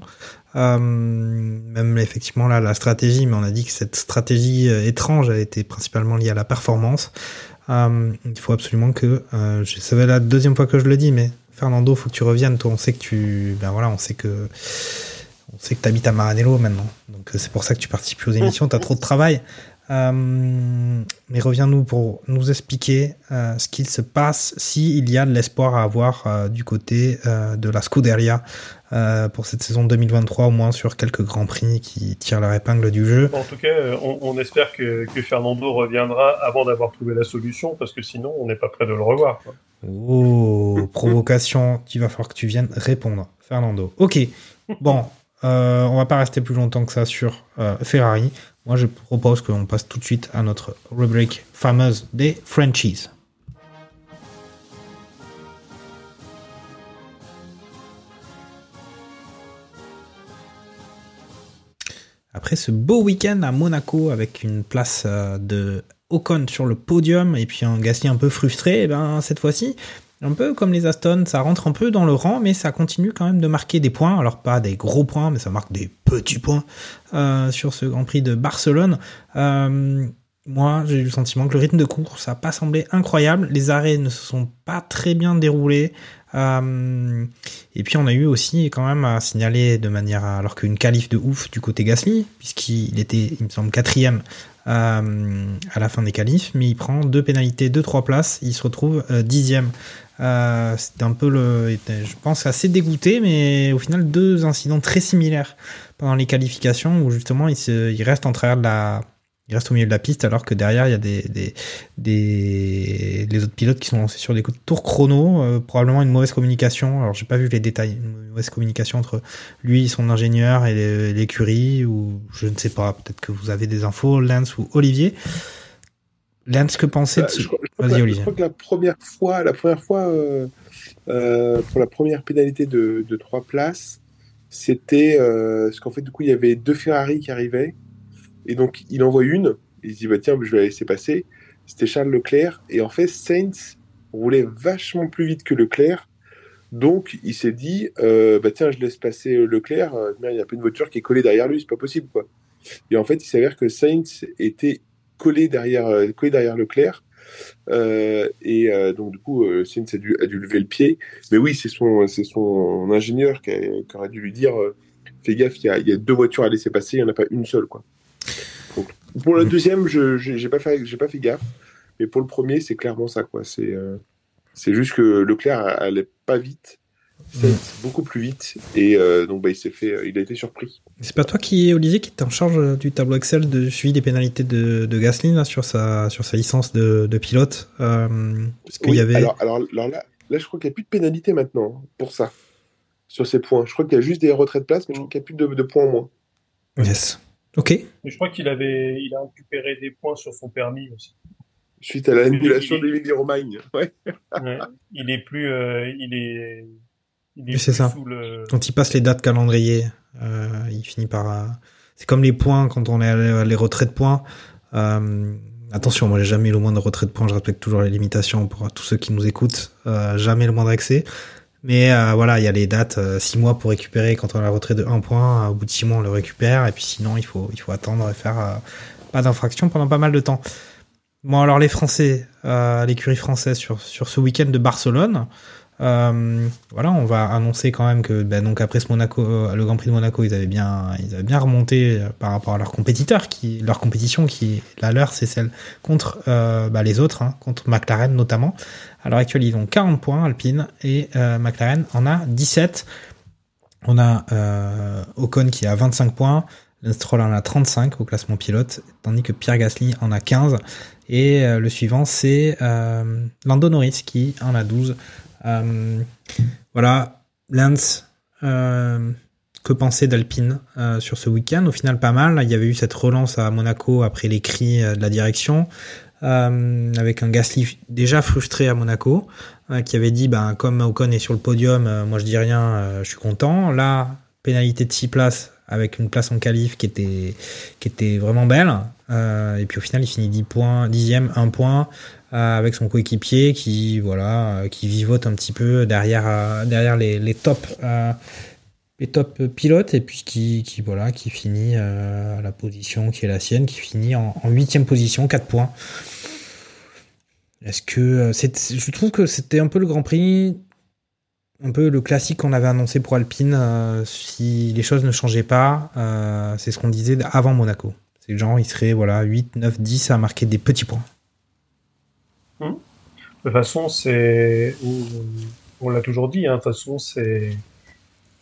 Euh, même effectivement là la stratégie, mais on a dit que cette stratégie euh, étrange elle était principalement liée à la performance. Il faut absolument que, je- être la deuxième fois que je le dis, mais Fernando, faut que tu reviennes. Toi, on sait que tu, ben voilà, on sait que, on sait que t'habites à Maranello maintenant. Donc c'est pour ça que tu participes plus aux émissions. T'as trop de travail. Euh, mais reviens-nous pour nous expliquer euh, ce qu'il se passe s'il y a de l'espoir à avoir euh, du côté de la Scuderia pour cette saison 2023, au moins sur quelques grands prix qui tirent leur épingle du jeu. En tout cas, on, on espère que, que Fernando reviendra avant d'avoir trouvé la solution, parce que sinon, on n'est pas prêt de le revoir. quoi. Oh, provocation, il va falloir que tu viennes répondre, Fernando. Ok, bon, euh, on va pas rester plus longtemps que ça sur euh, Ferrari. Moi, je propose qu'on passe tout de suite à notre rubrique fameuse des Frenchies. Après ce beau week-end à Monaco avec une place euh, de Ocon sur le podium et puis un Gasly un peu frustré, eh ben cette fois-ci, un peu comme les Aston, ça rentre un peu dans le rang, mais ça continue quand même de marquer des points. Alors pas des gros points, mais ça marque des petits points euh, sur ce Grand Prix de Barcelone. Euh, moi, j'ai eu le sentiment que le rythme de course n'a pas semblé incroyable. Les arrêts ne se sont pas très bien déroulés. Euh, et puis on a eu aussi quand même à signaler de manière alors qu'une qualif de ouf du côté Gasly, puisqu'il était, il me semble, quatrième à la fin des qualifs, mais il prend deux pénalités, deux trois places, il se retrouve dixième. Euh, C'était un peu le, je pense, assez dégoûté, mais au final deux incidents très similaires pendant les qualifications où justement il, se, il reste en travers de la, il reste au milieu de la piste alors que derrière il y a des, des, des les autres pilotes qui sont lancés sur des coups de tour chrono, euh, probablement une mauvaise communication. Alors j'ai pas vu les détails, une mauvaise communication entre lui, son ingénieur et l'écurie ou je ne sais pas. Peut-être que vous avez des infos, Lance ou Olivier. Lance, que pensez de Bah, ce... je, je Vas-y la- je Olivier. crois que la première fois, la première fois euh, euh, pour la première pénalité de, de trois places, c'était euh, parce qu'en fait du coup il y avait deux Ferrari qui arrivaient et donc il envoie une, il se dit bah tiens je vais la laisser passer. C'était Charles Leclerc et en fait Sainz roulait vachement plus vite que Leclerc. Donc il s'est dit bah tiens je laisse passer Leclerc, il y a pas une voiture qui est collée derrière lui, c'est pas possible quoi. Et en fait il s'avère que Sainz était collé derrière, euh, collé derrière Leclerc. Euh, et euh, donc du coup, euh, Sainz a dû, a dû lever le pied. Mais oui, c'est son, c'est son ingénieur qui, a- qui aurait dû lui dire fais gaffe, il y, a, il y a deux voitures à laisser passer, il n'y en a pas une seule. Quoi. Donc, pour le deuxième, je j'ai pas fait, j'ai pas fait gaffe. Mais pour le premier, c'est clairement ça. quoi. C'est c'est juste que Leclerc allait pas vite, Sainz beaucoup plus vite, et euh, donc bah, il s'est fait, il a été surpris. C'est pas toi qui, Olivier, qui est en charge euh, du tableau Excel de suivi des pénalités de, de Gasly là, sur, sa, sur sa licence de, de pilote euh, Parce Oui, y avait. alors, alors, alors là, là, je crois qu'il n'y a plus de pénalité maintenant hein, pour ça, sur ces points. Je crois qu'il y a juste des retraits de place, mais je crois qu'il n'y a plus de, de points en moins. Yes. Ok. Mais je crois qu'il avait, il a récupéré des points sur son permis aussi. Suite à l'annulation d'Emilie Romagne. Ouais. Ouais. Il est plus, euh, il est, c'est ça. le. Quand il passe les dates calendrier, euh, il finit par. euh, C'est comme les points quand on est à les retraits de points. Euh, attention, moi j'ai jamais eu le moindre retrait de points. Je respecte toujours les limitations pour tous ceux qui nous écoutent. Euh, jamais le moindre excès. Mais euh, voilà, il y a les dates, 6 mois pour récupérer. Quand on a le retrait de 1 point, au bout de 6 mois on le récupère. Et puis sinon, il faut, il faut attendre et faire euh, pas d'infraction pendant pas mal de temps. Bon, alors les Français, euh, l'écurie française sur, sur ce week-end de Barcelone. Euh, voilà, on va annoncer quand même que ben, donc après ce Monaco, euh, le Grand Prix de Monaco, ils avaient bien, ils avaient bien remonté euh, par rapport à leurs compétiteurs, qui, leur compétition qui la leur, c'est celle contre bah, les autres, hein, contre McLaren notamment. À l'heure actuelle, ils ont 40 points Alpine et McLaren en a 17. On a Ocon qui a 25 points, Stroll en a 35 au classement pilote, tandis que Pierre Gasly en a 15. Et le suivant, c'est Lando Norris qui en a 12 Euh, voilà, Lance, euh, que penser d'Alpine euh, sur ce week-end? Au final, pas mal. Il y avait eu cette relance à Monaco après les cris euh, de la direction, euh, avec un Gasly déjà frustré à Monaco, euh, qui avait dit, ben, comme Ocon est sur le podium, euh, moi je dis rien, euh, je suis content. Là, pénalité de 6 places avec une place en qualif qui était, qui était vraiment belle. Euh, et puis au final, il finit 10 points, 10e, 1 point euh, avec son coéquipier qui voilà euh, qui vivote un petit peu derrière derrière les, les top les top pilotes et puis qui, qui voilà qui finit à la position qui est la sienne qui finit en huitième position 4 points est-ce que je trouve que c'était un peu le Grand Prix un peu le classique qu'on avait annoncé pour Alpine euh, si les choses ne changeaient pas euh, c'est ce qu'on disait avant Monaco c'est genre il serait voilà 8 9 10 à marquer des petits points De toute façon, c'est. On, l'a toujours dit, hein, de toute façon, c'est.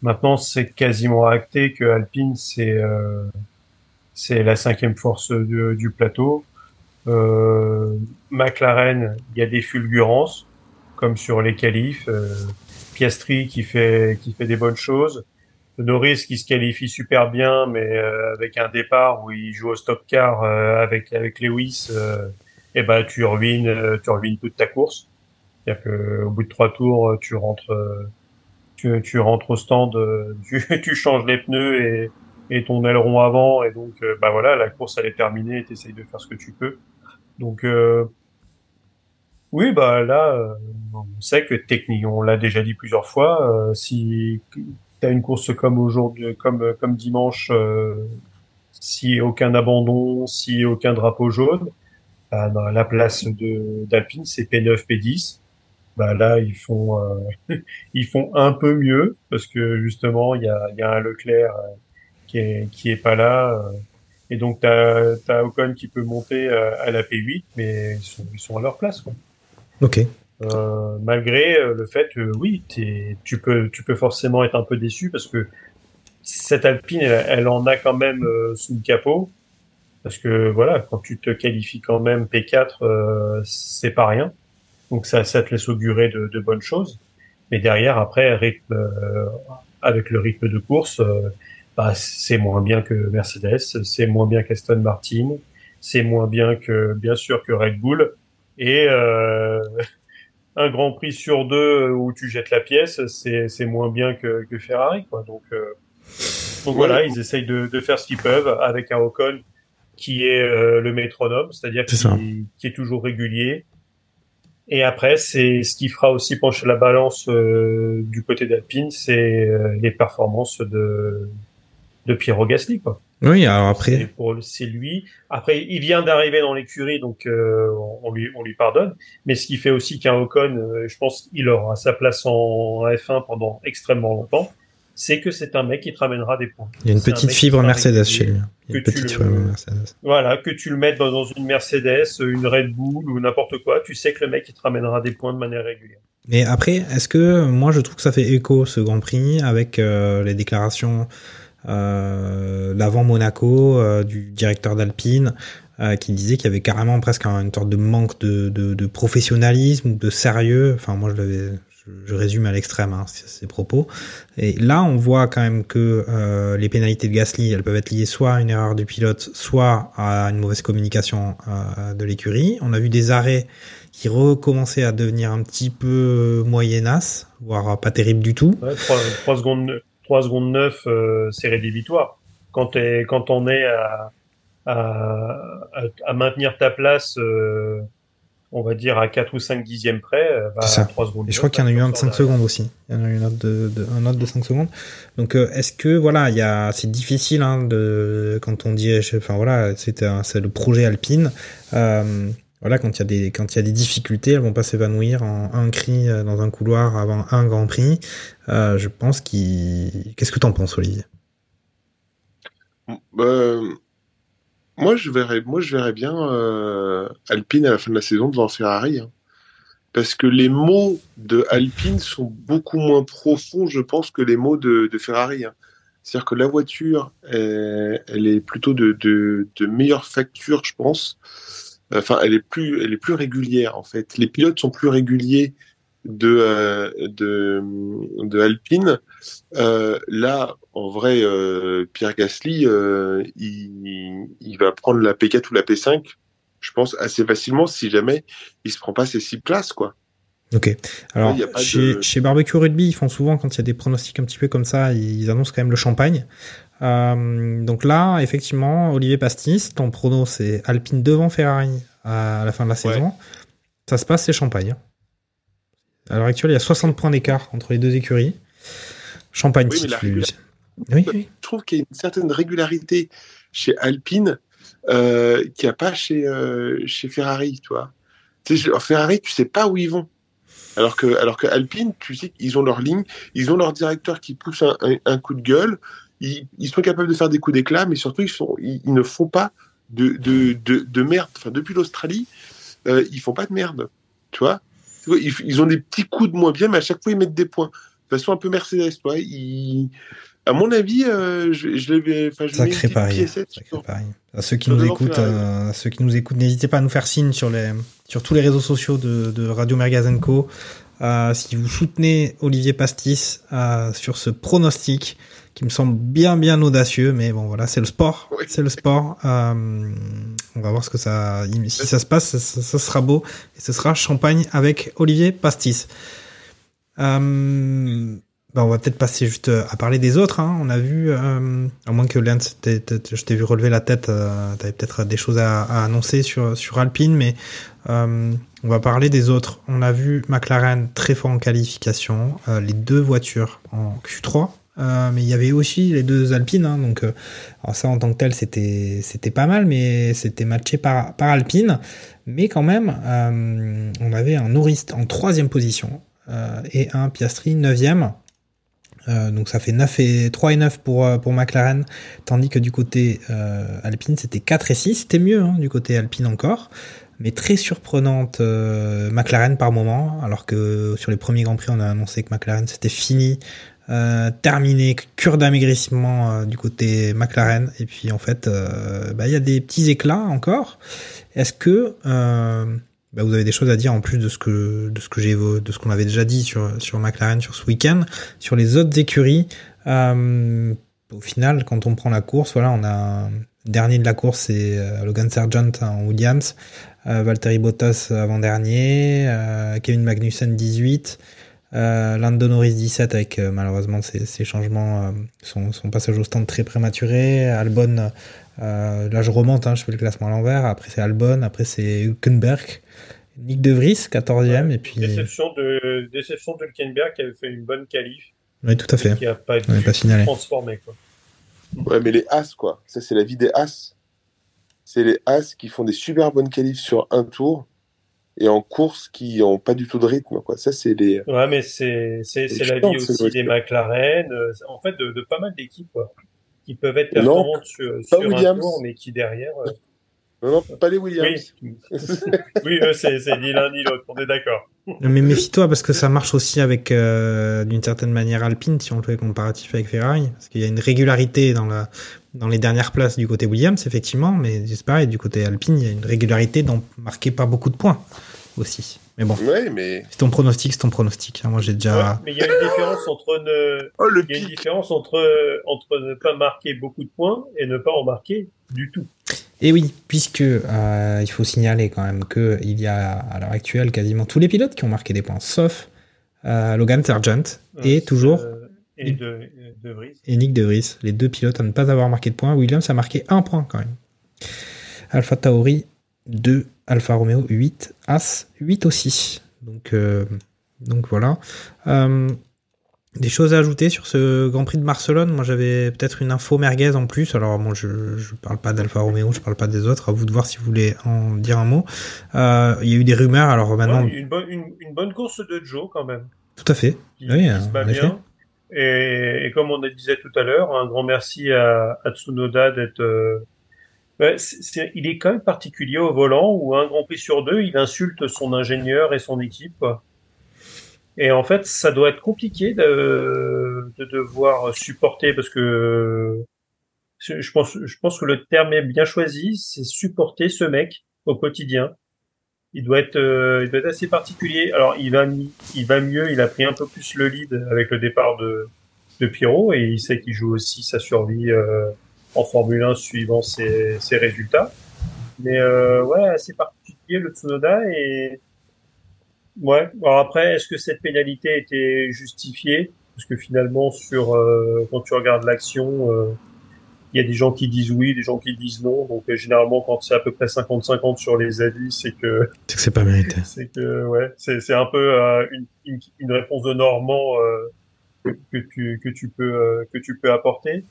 Maintenant, c'est quasiment acté que Alpine, c'est euh, la cinquième force du, du plateau. Euh, McLaren, il y a des fulgurances, comme sur les qualifs. Piastri qui fait qui fait des bonnes choses. Norris qui se qualifie super bien, mais euh, avec un départ où il joue au stop car euh, avec avec Lewis. Euh, eh ben tu ruines tu ruines toute ta course. C'est-à-dire que au bout de trois tours, tu rentres tu, tu rentres au stand, tu, tu changes les pneus et, et ton aileron avant et donc bah voilà la course elle est terminée et t'essayes de faire ce que tu peux. Donc euh, oui bah là euh, on sait que techniquement on l'a déjà dit plusieurs fois euh, si t'as une course comme aujourd'hui comme comme dimanche euh, si aucun abandon si aucun drapeau jaune bah, la place de d'Alpine, c'est P9, P10. Bah là, ils font euh, ils font un peu mieux parce que justement, il y a y a un Leclerc euh, qui est qui est pas là euh, et donc t'as t'as Ocon qui peut monter euh, à la P8, mais ils sont ils sont à leur place quoi. Ok Euh, malgré euh, le fait que oui, tu peux tu peux forcément être un peu déçu parce que cette Alpine, elle, en a quand même euh, sous le capot. Parce que voilà, quand tu te qualifies quand même P4, euh, c'est pas rien. Donc ça, ça te laisse augurer de, bonnes choses. Mais derrière, après, avec le rythme de course, bah, c'est moins bien que Mercedes, c'est moins bien qu'Aston Martin, c'est moins bien que, bien sûr, que Red Bull. Et euh, un Grand Prix sur deux où tu jettes la pièce, c'est moins bien que, que Ferrari. Quoi. Donc, euh, donc voilà, ils essayent de, de faire ce qu'ils peuvent avec un Ocon qui est euh, le métronome, c'est-à-dire qui, qui est toujours régulier. Et après, c'est ce qui fera aussi pencher la balance euh, du côté d'Alpine, c'est euh, les performances de de Piero Gasly, quoi. Oui alors après C'est lui. Après, il vient d'arriver dans l'écurie, donc euh, on, lui on lui pardonne. Mais ce qui fait aussi qu'un Ocon, euh, je pense qu'il aura sa place en F1 pendant extrêmement longtemps, c'est que c'est un mec qui te ramènera des points. il y a une un petite fibre Mercedes chez lui il y a une petite fibre Mercedes Voilà, que tu le mettes dans, dans une Mercedes, une Red Bull ou n'importe quoi, tu sais que le mec il te ramènera des points de manière régulière. Mais après, est-ce que moi je trouve que ça fait écho ce Grand Prix avec euh, les déclarations euh, d'avant Monaco euh, du directeur d'Alpine euh, qui disait qu'il y avait carrément presque un- une sorte de manque de, de, de professionnalisme de sérieux. Enfin, moi je résume à l'extrême hein, ces propos. Et là, on voit quand même que les pénalités de Gasly, elles peuvent être liées soit à une erreur du pilote, soit à une mauvaise communication de l'écurie. On a vu des arrêts qui recommençaient à devenir un petit peu moyennasse, voire pas terrible du tout. Ouais, 3, secondes, ne- trois secondes 9, euh, c'est rédhibitoire. Quand, quand on est à, à, à, maintenir ta place, euh, on va dire à 4 ou 5 dixièmes près, euh, bah, ça. 3 secondes Et je crois 9, qu'il y en a eu un de tu 5 sors derrière. secondes aussi. Il y en a eu une autre de, de- un autre de 5 secondes. Donc, euh, est-ce que, voilà, il y a, c'est difficile, hein, de, quand on dit, enfin, voilà, un- c'est le projet Alpine. Euh, voilà, quand il y a des, y a des difficultés, elles vont pas s'évanouir en un cri euh, dans un couloir avant un Grand Prix. Euh, je pense qu'il, qu'est-ce que t'en penses, Olivier? Bah, moi, je verrais, moi, je verrais bien euh, Alpine à la fin de la saison devant Ferrari. hein. Parce que les mots de Alpine sont beaucoup moins profonds, je pense, que les mots de, Ferrari. hein. C'est-à-dire que la voiture, elle, est plutôt de, de meilleure facture, je pense. Enfin, elle est plus, elle est plus régulière en fait. Les pilotes sont plus réguliers de euh, de, de Alpine. Euh, là, en vrai, euh, Pierre Gasly, il, il va prendre la P4 ou la P5, je pense assez facilement si jamais il se prend pas ses six places, quoi. Ok. Alors, Ouais, chez, de- chez Barbecue Rugby, ils font souvent, quand il y a des pronostics un petit peu comme ça, ils annoncent quand même le champagne. Euh, donc là, effectivement, Olivier Pastis, ton prono, c'est Alpine devant Ferrari à la fin de la Ouais. saison. Ça se passe, c'est champagne. hein. À l'heure actuelle, il y a 60 points d'écart entre les deux écuries. Champagne, Oui, si tu- Oui, oui. Je trouve qu'il y a une certaine régularité chez Alpine euh, qu'il n'y a pas chez euh, chez Ferrari, tu vois. Tu sais, Ferrari, tu sais pas où ils vont. Alors que, alors que Alpine, tu sais qu'ils ont leur ligne, ils ont leur directeur qui pousse un, un- un coup de gueule, ils, ils sont capables de faire des coups d'éclat, mais surtout ils, sont, ils, ils ne font pas de, de, de, de merde. Enfin, depuis l'Australie, euh, ils font pas de merde, tu vois? Ils, ils ont des petits coups de moins bien, mais à chaque fois ils mettent des points. De façon un peu Mercedes. Ils, à mon avis, euh, je, je une Sacré pari. À ceux qui nous écoutent, euh, ceux qui nous écoutent, n'hésitez pas à nous faire signe sur les, sur tous les réseaux sociaux de, de Radio Mergaz Co. Euh, si vous soutenez Olivier Pastis euh, sur ce pronostic qui me semble bien bien audacieux, mais bon voilà, c'est le sport, Oui. c'est le sport. Euh, on va voir ce que ça, si ça se passe, ça, ça- sera beau et ce sera champagne avec Olivier Pastis. Euh, ben, on va peut-être passer juste euh, à parler des autres. Hein. On a vu, euh, à moins que t'aies- je t'ai vu relever la tête, euh, tu avais peut-être des choses à, à annoncer sur, sur Alpine, mais euh, on va parler des autres. On a vu McLaren très fort en qualification, euh, les deux voitures en Q3. Euh, mais il y avait aussi les deux Alpines, hein, donc euh, alors ça en tant que tel c'était c'était pas mal, mais c'était matché par par Alpine, mais quand même euh, on avait un Norris en troisième position et un Piastri neuvième. Donc ça fait 9 et 3 et 9 pour, pour McLaren, tandis que du côté Alpine c'était 4 et 6, c'était mieux hein, du côté Alpine encore, mais très surprenante McLaren par moment, alors que sur les premiers Grands Prix on a annoncé que McLaren c'était fini, euh, terminé, cure d'amaigrissement euh, du côté McLaren, et puis en fait euh, bah, il y a des petits éclats encore. Est-ce que euh, bah, vous avez des choses à dire en plus de ce que de ce que j'ai de ce qu'on avait déjà dit sur sur McLaren sur ce week-end sur les autres écuries? Euh, au final quand on prend la course voilà on a dernier de la course c'est Logan Sargent en Williams. Valtteri Bottas avant dernier Kevin Magnussen 18 euh, Lando Norris 17 avec euh, malheureusement ces changements euh, son, son passage au stand très prématuré Albon euh, là je remonte hein, je fais le classement à l'envers après c'est Albon après c'est Hülkenberg Nick De Vries 14e et puis Déception de, déception de Hülkenberg qui avait fait une bonne qualif, oui tout à fait qui a pas On n'est dû pas signalé. transformer, quoi. Ouais, mais les As, quoi. Ça, c'est la vie des As. C'est les As qui font des super bonnes qualifs sur un tour et en course qui ont pas du tout de rythme, quoi. Ça, c'est les. Ouais, mais c'est, c'est, c'est la vie aussi des McLaren, euh, en fait, de, de pas mal d'équipes, qui peuvent être Non, performantes sur, sur un Williams. tour, mais qui derrière, euh, Non, non, pas les Williams. oui, oui, eux, c'est, c'est ni l'un ni l'autre, on est d'accord. mais méfie-toi parce que ça marche aussi avec euh, d'une certaine manière Alpine si on le fait comparatif avec Ferrari parce qu'il y a une régularité dans la dans les dernières places du côté Williams effectivement mais c'est pareil du côté Alpine il y a une régularité dans marquée par beaucoup de points aussi mais bon Ouais, mais. c'est ton pronostic c'est ton pronostic hein. moi j'ai déjà Ouais, mais il y a une différence entre ne, Oh, le il y a une différence entre, entre ne pas marquer beaucoup de points et ne pas en marquer du tout. Et oui, puisque euh, il faut signaler quand même que il y a à l'heure actuelle quasiment tous les pilotes qui ont marqué des points, sauf euh, Logan Sargent et toujours euh, et de, de Vries. et Nick De Vries, les deux pilotes à ne pas avoir marqué de points. Williams a marqué un point quand même. Alpha Tauri 2, Alfa Romeo 8, As 8 aussi. Donc, euh, donc voilà. Euh, des choses à ajouter sur ce Grand Prix de Barcelone? Moi j'avais peut-être une info merguez en plus. Alors moi je ne parle pas d'Alfa Romeo, je parle pas des autres. À vous de voir si vous voulez en dire un mot. Euh, Il y a eu des rumeurs. Alors maintenant, Ouais, une, bonne, une, une bonne course de Joe quand même. tout à fait. qui, Oui, qui se bat bien. Et, et comme on le disait tout à l'heure, un grand merci à, à Tsunoda d'être. euh, c'est- il est quand même particulier au volant où un Grand Prix sur deux, il insulte son ingénieur et son équipe. Et en fait, ça doit être compliqué de, de devoir supporter parce que je pense, je pense que le terme est bien choisi, c'est supporter ce mec au quotidien. Il doit être, euh, il doit être assez particulier. Alors, il va, il va mieux. Il a pris un peu plus le lead avec le départ de, de Pierrot et il sait qu'il joue aussi sa survie euh, en Formule 1 suivant ses, ses résultats. Mais euh, ouais, assez particulier le Tsunoda et ouais. Alors après, est-ce que cette pénalité était justifiée? Parce que finalement, sur euh, quand tu regardes l'action. Il y a des gens qui disent oui, des gens qui disent non. Donc euh, généralement, quand c'est à peu près 50-50 sur les avis, c'est que C'est que c'est pas mérité. c'est que ouais, c'est c'est un peu euh, une, une, une réponse de Normand euh, que, que tu que tu peux euh, que tu peux apporter.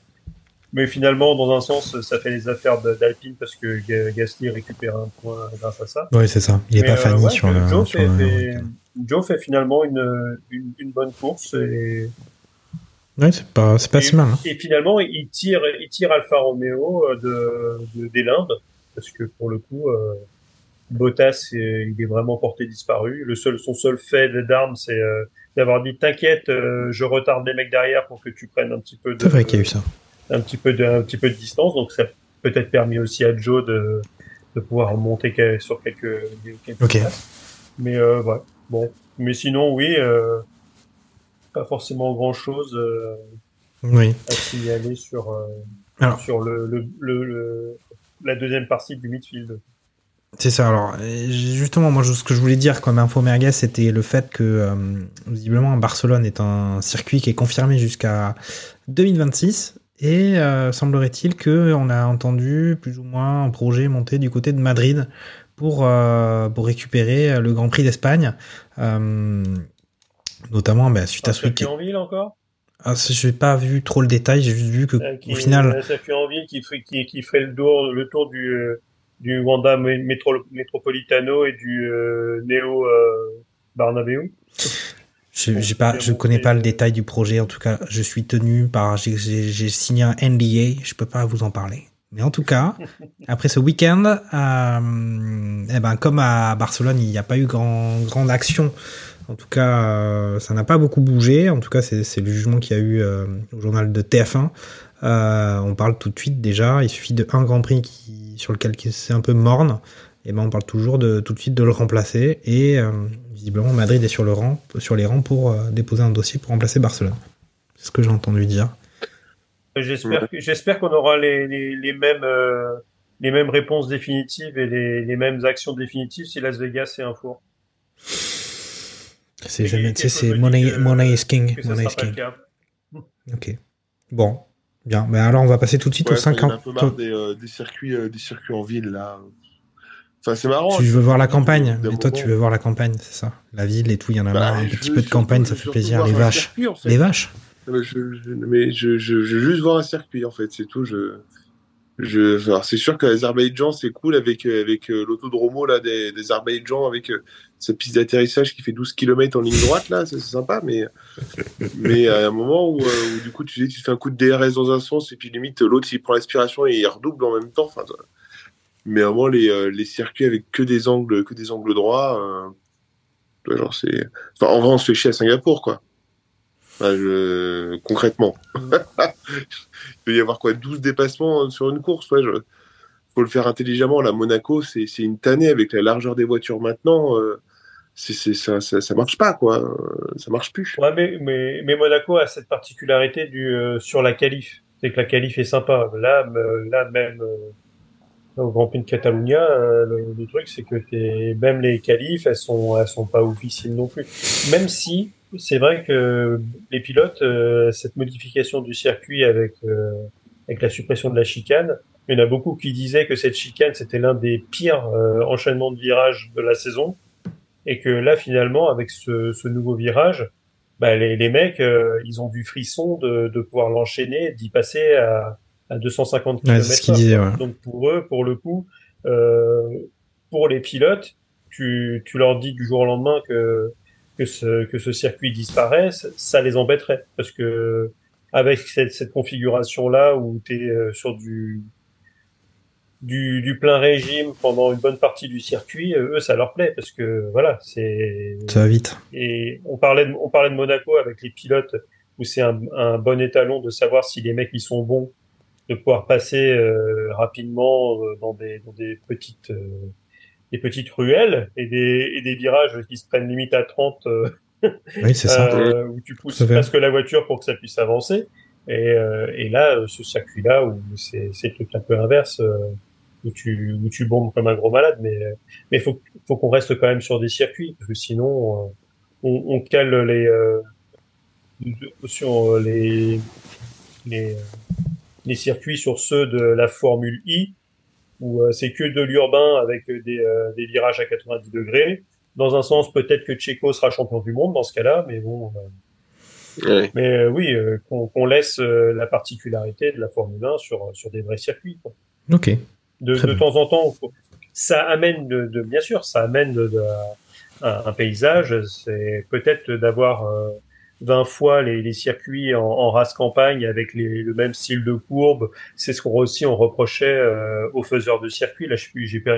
Mais finalement, dans un sens, ça fait les affaires d'Alpine parce que Ga- Gasly récupère un point grâce à ça. Oui, c'est ça. Il est Mais, pas Fanny ouais, sur le. Joe sur fait, le- fait- Joe fait finalement une, une, une bonne course et Ouais, c'est pas, c'est pas et, si mal. hein. et finalement, il tire, il tire Alfa Romeo euh, de, de, des limbes, parce que pour le coup, euh, Bottas, euh, il est vraiment porté disparu. Le seul, son seul fait d'armes, c'est euh, d'avoir dit t'inquiète, euh, je retarde les mecs derrière pour que tu prennes un petit peu de, C'est vrai qu'il y a eu ça. un petit peu de, un petit peu de distance. Donc ça a peut-être permis aussi à Joe de, de pouvoir monter sur quelques, quelques Ok. places. Mais euh, ouais, bon. Mais sinon, oui, euh, pas forcément grand-chose. Euh, Oui. à signaler sur, euh, Alors. sur le, le, le, le- la deuxième partie du midfield. C'est ça. Alors, justement, moi, ce que je voulais dire comme info merguez, c'était le fait que, euh, visiblement, Barcelone est un circuit qui est confirmé jusqu'à 2026. Et euh, semblerait-il qu'on a entendu plus ou moins un projet monter du côté de Madrid pour, euh, pour récupérer le Grand Prix d'Espagne. Notamment bah, suite à ce week circuit en ville encore? Ah, Je n'ai pas vu trop le détail, j'ai juste vu que Euh, qui au final, Un circuit en ville qui, ferait- qui, qui ferait le tour, le tour du, euh, du Wanda Métro, Metropolitano et du euh, Neo euh, Barnabéu. Je pas, je connais pas le détail du projet. En tout cas, je suis tenu par, j'ai- signé un NDA. Je peux pas vous en parler. Mais en tout cas, après ce week-end, euh, eh ben comme à Barcelone, il n'y a pas eu grand grande action. En tout cas, euh, ça n'a pas beaucoup bougé. En tout cas, c'est le jugement qu'il y a eu euh, au journal de TF1. Euh, on parle tout de suite déjà. Il suffit de un Grand Prix sur lequel c'est un peu morne. Et ben on parle toujours de tout de suite de le remplacer. Et visiblement, Madrid est sur les rangs pour déposer un dossier pour remplacer Barcelone. C'est ce que j'ai entendu dire. J'espère qu'on aura les, mêmes les mêmes réponses définitives et les, les mêmes actions définitives si Las Vegas est un four. C'est jamais, tu sais, quelque c'est money, que- money is king. Money is pas le king. cas. Ok. Bon, bien. Ben alors, on va passer tout de suite Ouais, aux enfin, il y en a 50. un peu marre des, euh, des circuits, euh, des circuits en ville là. Enfin, c'est marrant. Tu veux voir la campagne, moment. mais toi tu veux voir la campagne, c'est ça. La ville et tout, il y en a Bah, marre. Un petit veux peu de campagne, ça fait plaisir. Les vaches. circuit, en fait. Les vaches? Non, Mais je, je- mais je, je, je veux juste voir un circuit en fait, c'est tout. Je, je, alors, c'est sûr que l'Azerbaïdjan c'est cool avec avec euh, l'autodromo là des, des Azerbaïdjan avec euh, sa piste d'atterrissage qui fait 12 km en ligne droite là, c'est sympa. Mais mais à un moment où, euh, où, du coup tu fais un coup de DRS dans un sens et puis limite l'autre il prend l'aspiration et il redouble en même temps. Enfin, mais à un moment les euh, les circuits avec que des angles que des angles droits, euh, genre c'est. Enfin en vrai on se fait chier à Singapour quoi. Enfin, je- Concrètement. Il peut y avoir quoi 12 dépassements sur une course? Ouais, je... faut le faire intelligemment. La Monaco, c'est une tannée avec la largeur des voitures maintenant. euh, ça, ça, ça marche pas, quoi. Euh, Ça marche plus. Ouais, mais, mais, mais Monaco a cette particularité du, euh, sur la qualif. C'est que la qualif est sympa. Là, me- là même euh, au Grand Prix de Catalunya, euh, le, le truc, c'est que même les qualifs, elles sont, elles sont pas officielles non plus. Même si, c'est vrai que les pilotes, euh, cette modification du circuit avec, euh, avec la suppression de la chicane, il y en a beaucoup qui disaient que cette chicane, c'était l'un des pires euh, enchaînements de virages de la saison. Et que là, finalement, avec ce, ce nouveau virage, bah, les, les mecs, euh, ils ont du frisson de, de pouvoir l'enchaîner, d'y passer à, à 250 Ouais, km. c'est ce qu'il disait, ouais. Donc pour eux, pour le coup, euh, pour les pilotes, tu, tu leur dis du jour au lendemain que que ce que ce circuit disparaisse, ça les embêterait parce que avec cette, cette configuration là où tu es sur du du, du plein régime pendant une bonne partie du circuit, euh, eux ça leur plaît parce que voilà, c'est Ça va vite. et on parlait de, on parlait de Monaco avec les pilotes où c'est un, un bon étalon de savoir si les mecs ils sont bons de pouvoir passer euh, rapidement euh, dans des dans des petites euh, des petites ruelles et des, et des virages qui se prennent limite à 30 euh, Oui, c'est ça. euh, où tu pousses Tout presque la voiture pour que ça puisse avancer. Et, euh, et là, euh, ce circuit-là, où c'est c'est le truc un peu inverse, euh, où tu où tu bombes comme un gros malade, mais mais faut faut qu'on reste quand même sur des circuits, parce que sinon euh, on, on cale les euh, sur les les les circuits sur ceux de la Formule I, où euh, c'est que de l'urbain avec des euh, des virages à 90 degrés. Dans un sens, peut-être que Checo sera champion du monde dans ce cas-là, mais bon. euh, Ouais. mais euh, oui, euh, qu'on laisse euh, la particularité de la Formule 1 sur, sur des vrais circuits. quoi. Ok. De, de temps en temps, ça amène, de, de- bien sûr, ça amène de, de- un, un paysage. C'est peut-être d'avoir euh, 20 fois les, les circuits en, en race campagne avec les, le même style de courbe. C'est ce qu'on aussi on reprochait euh, aux faiseurs de circuits. Là,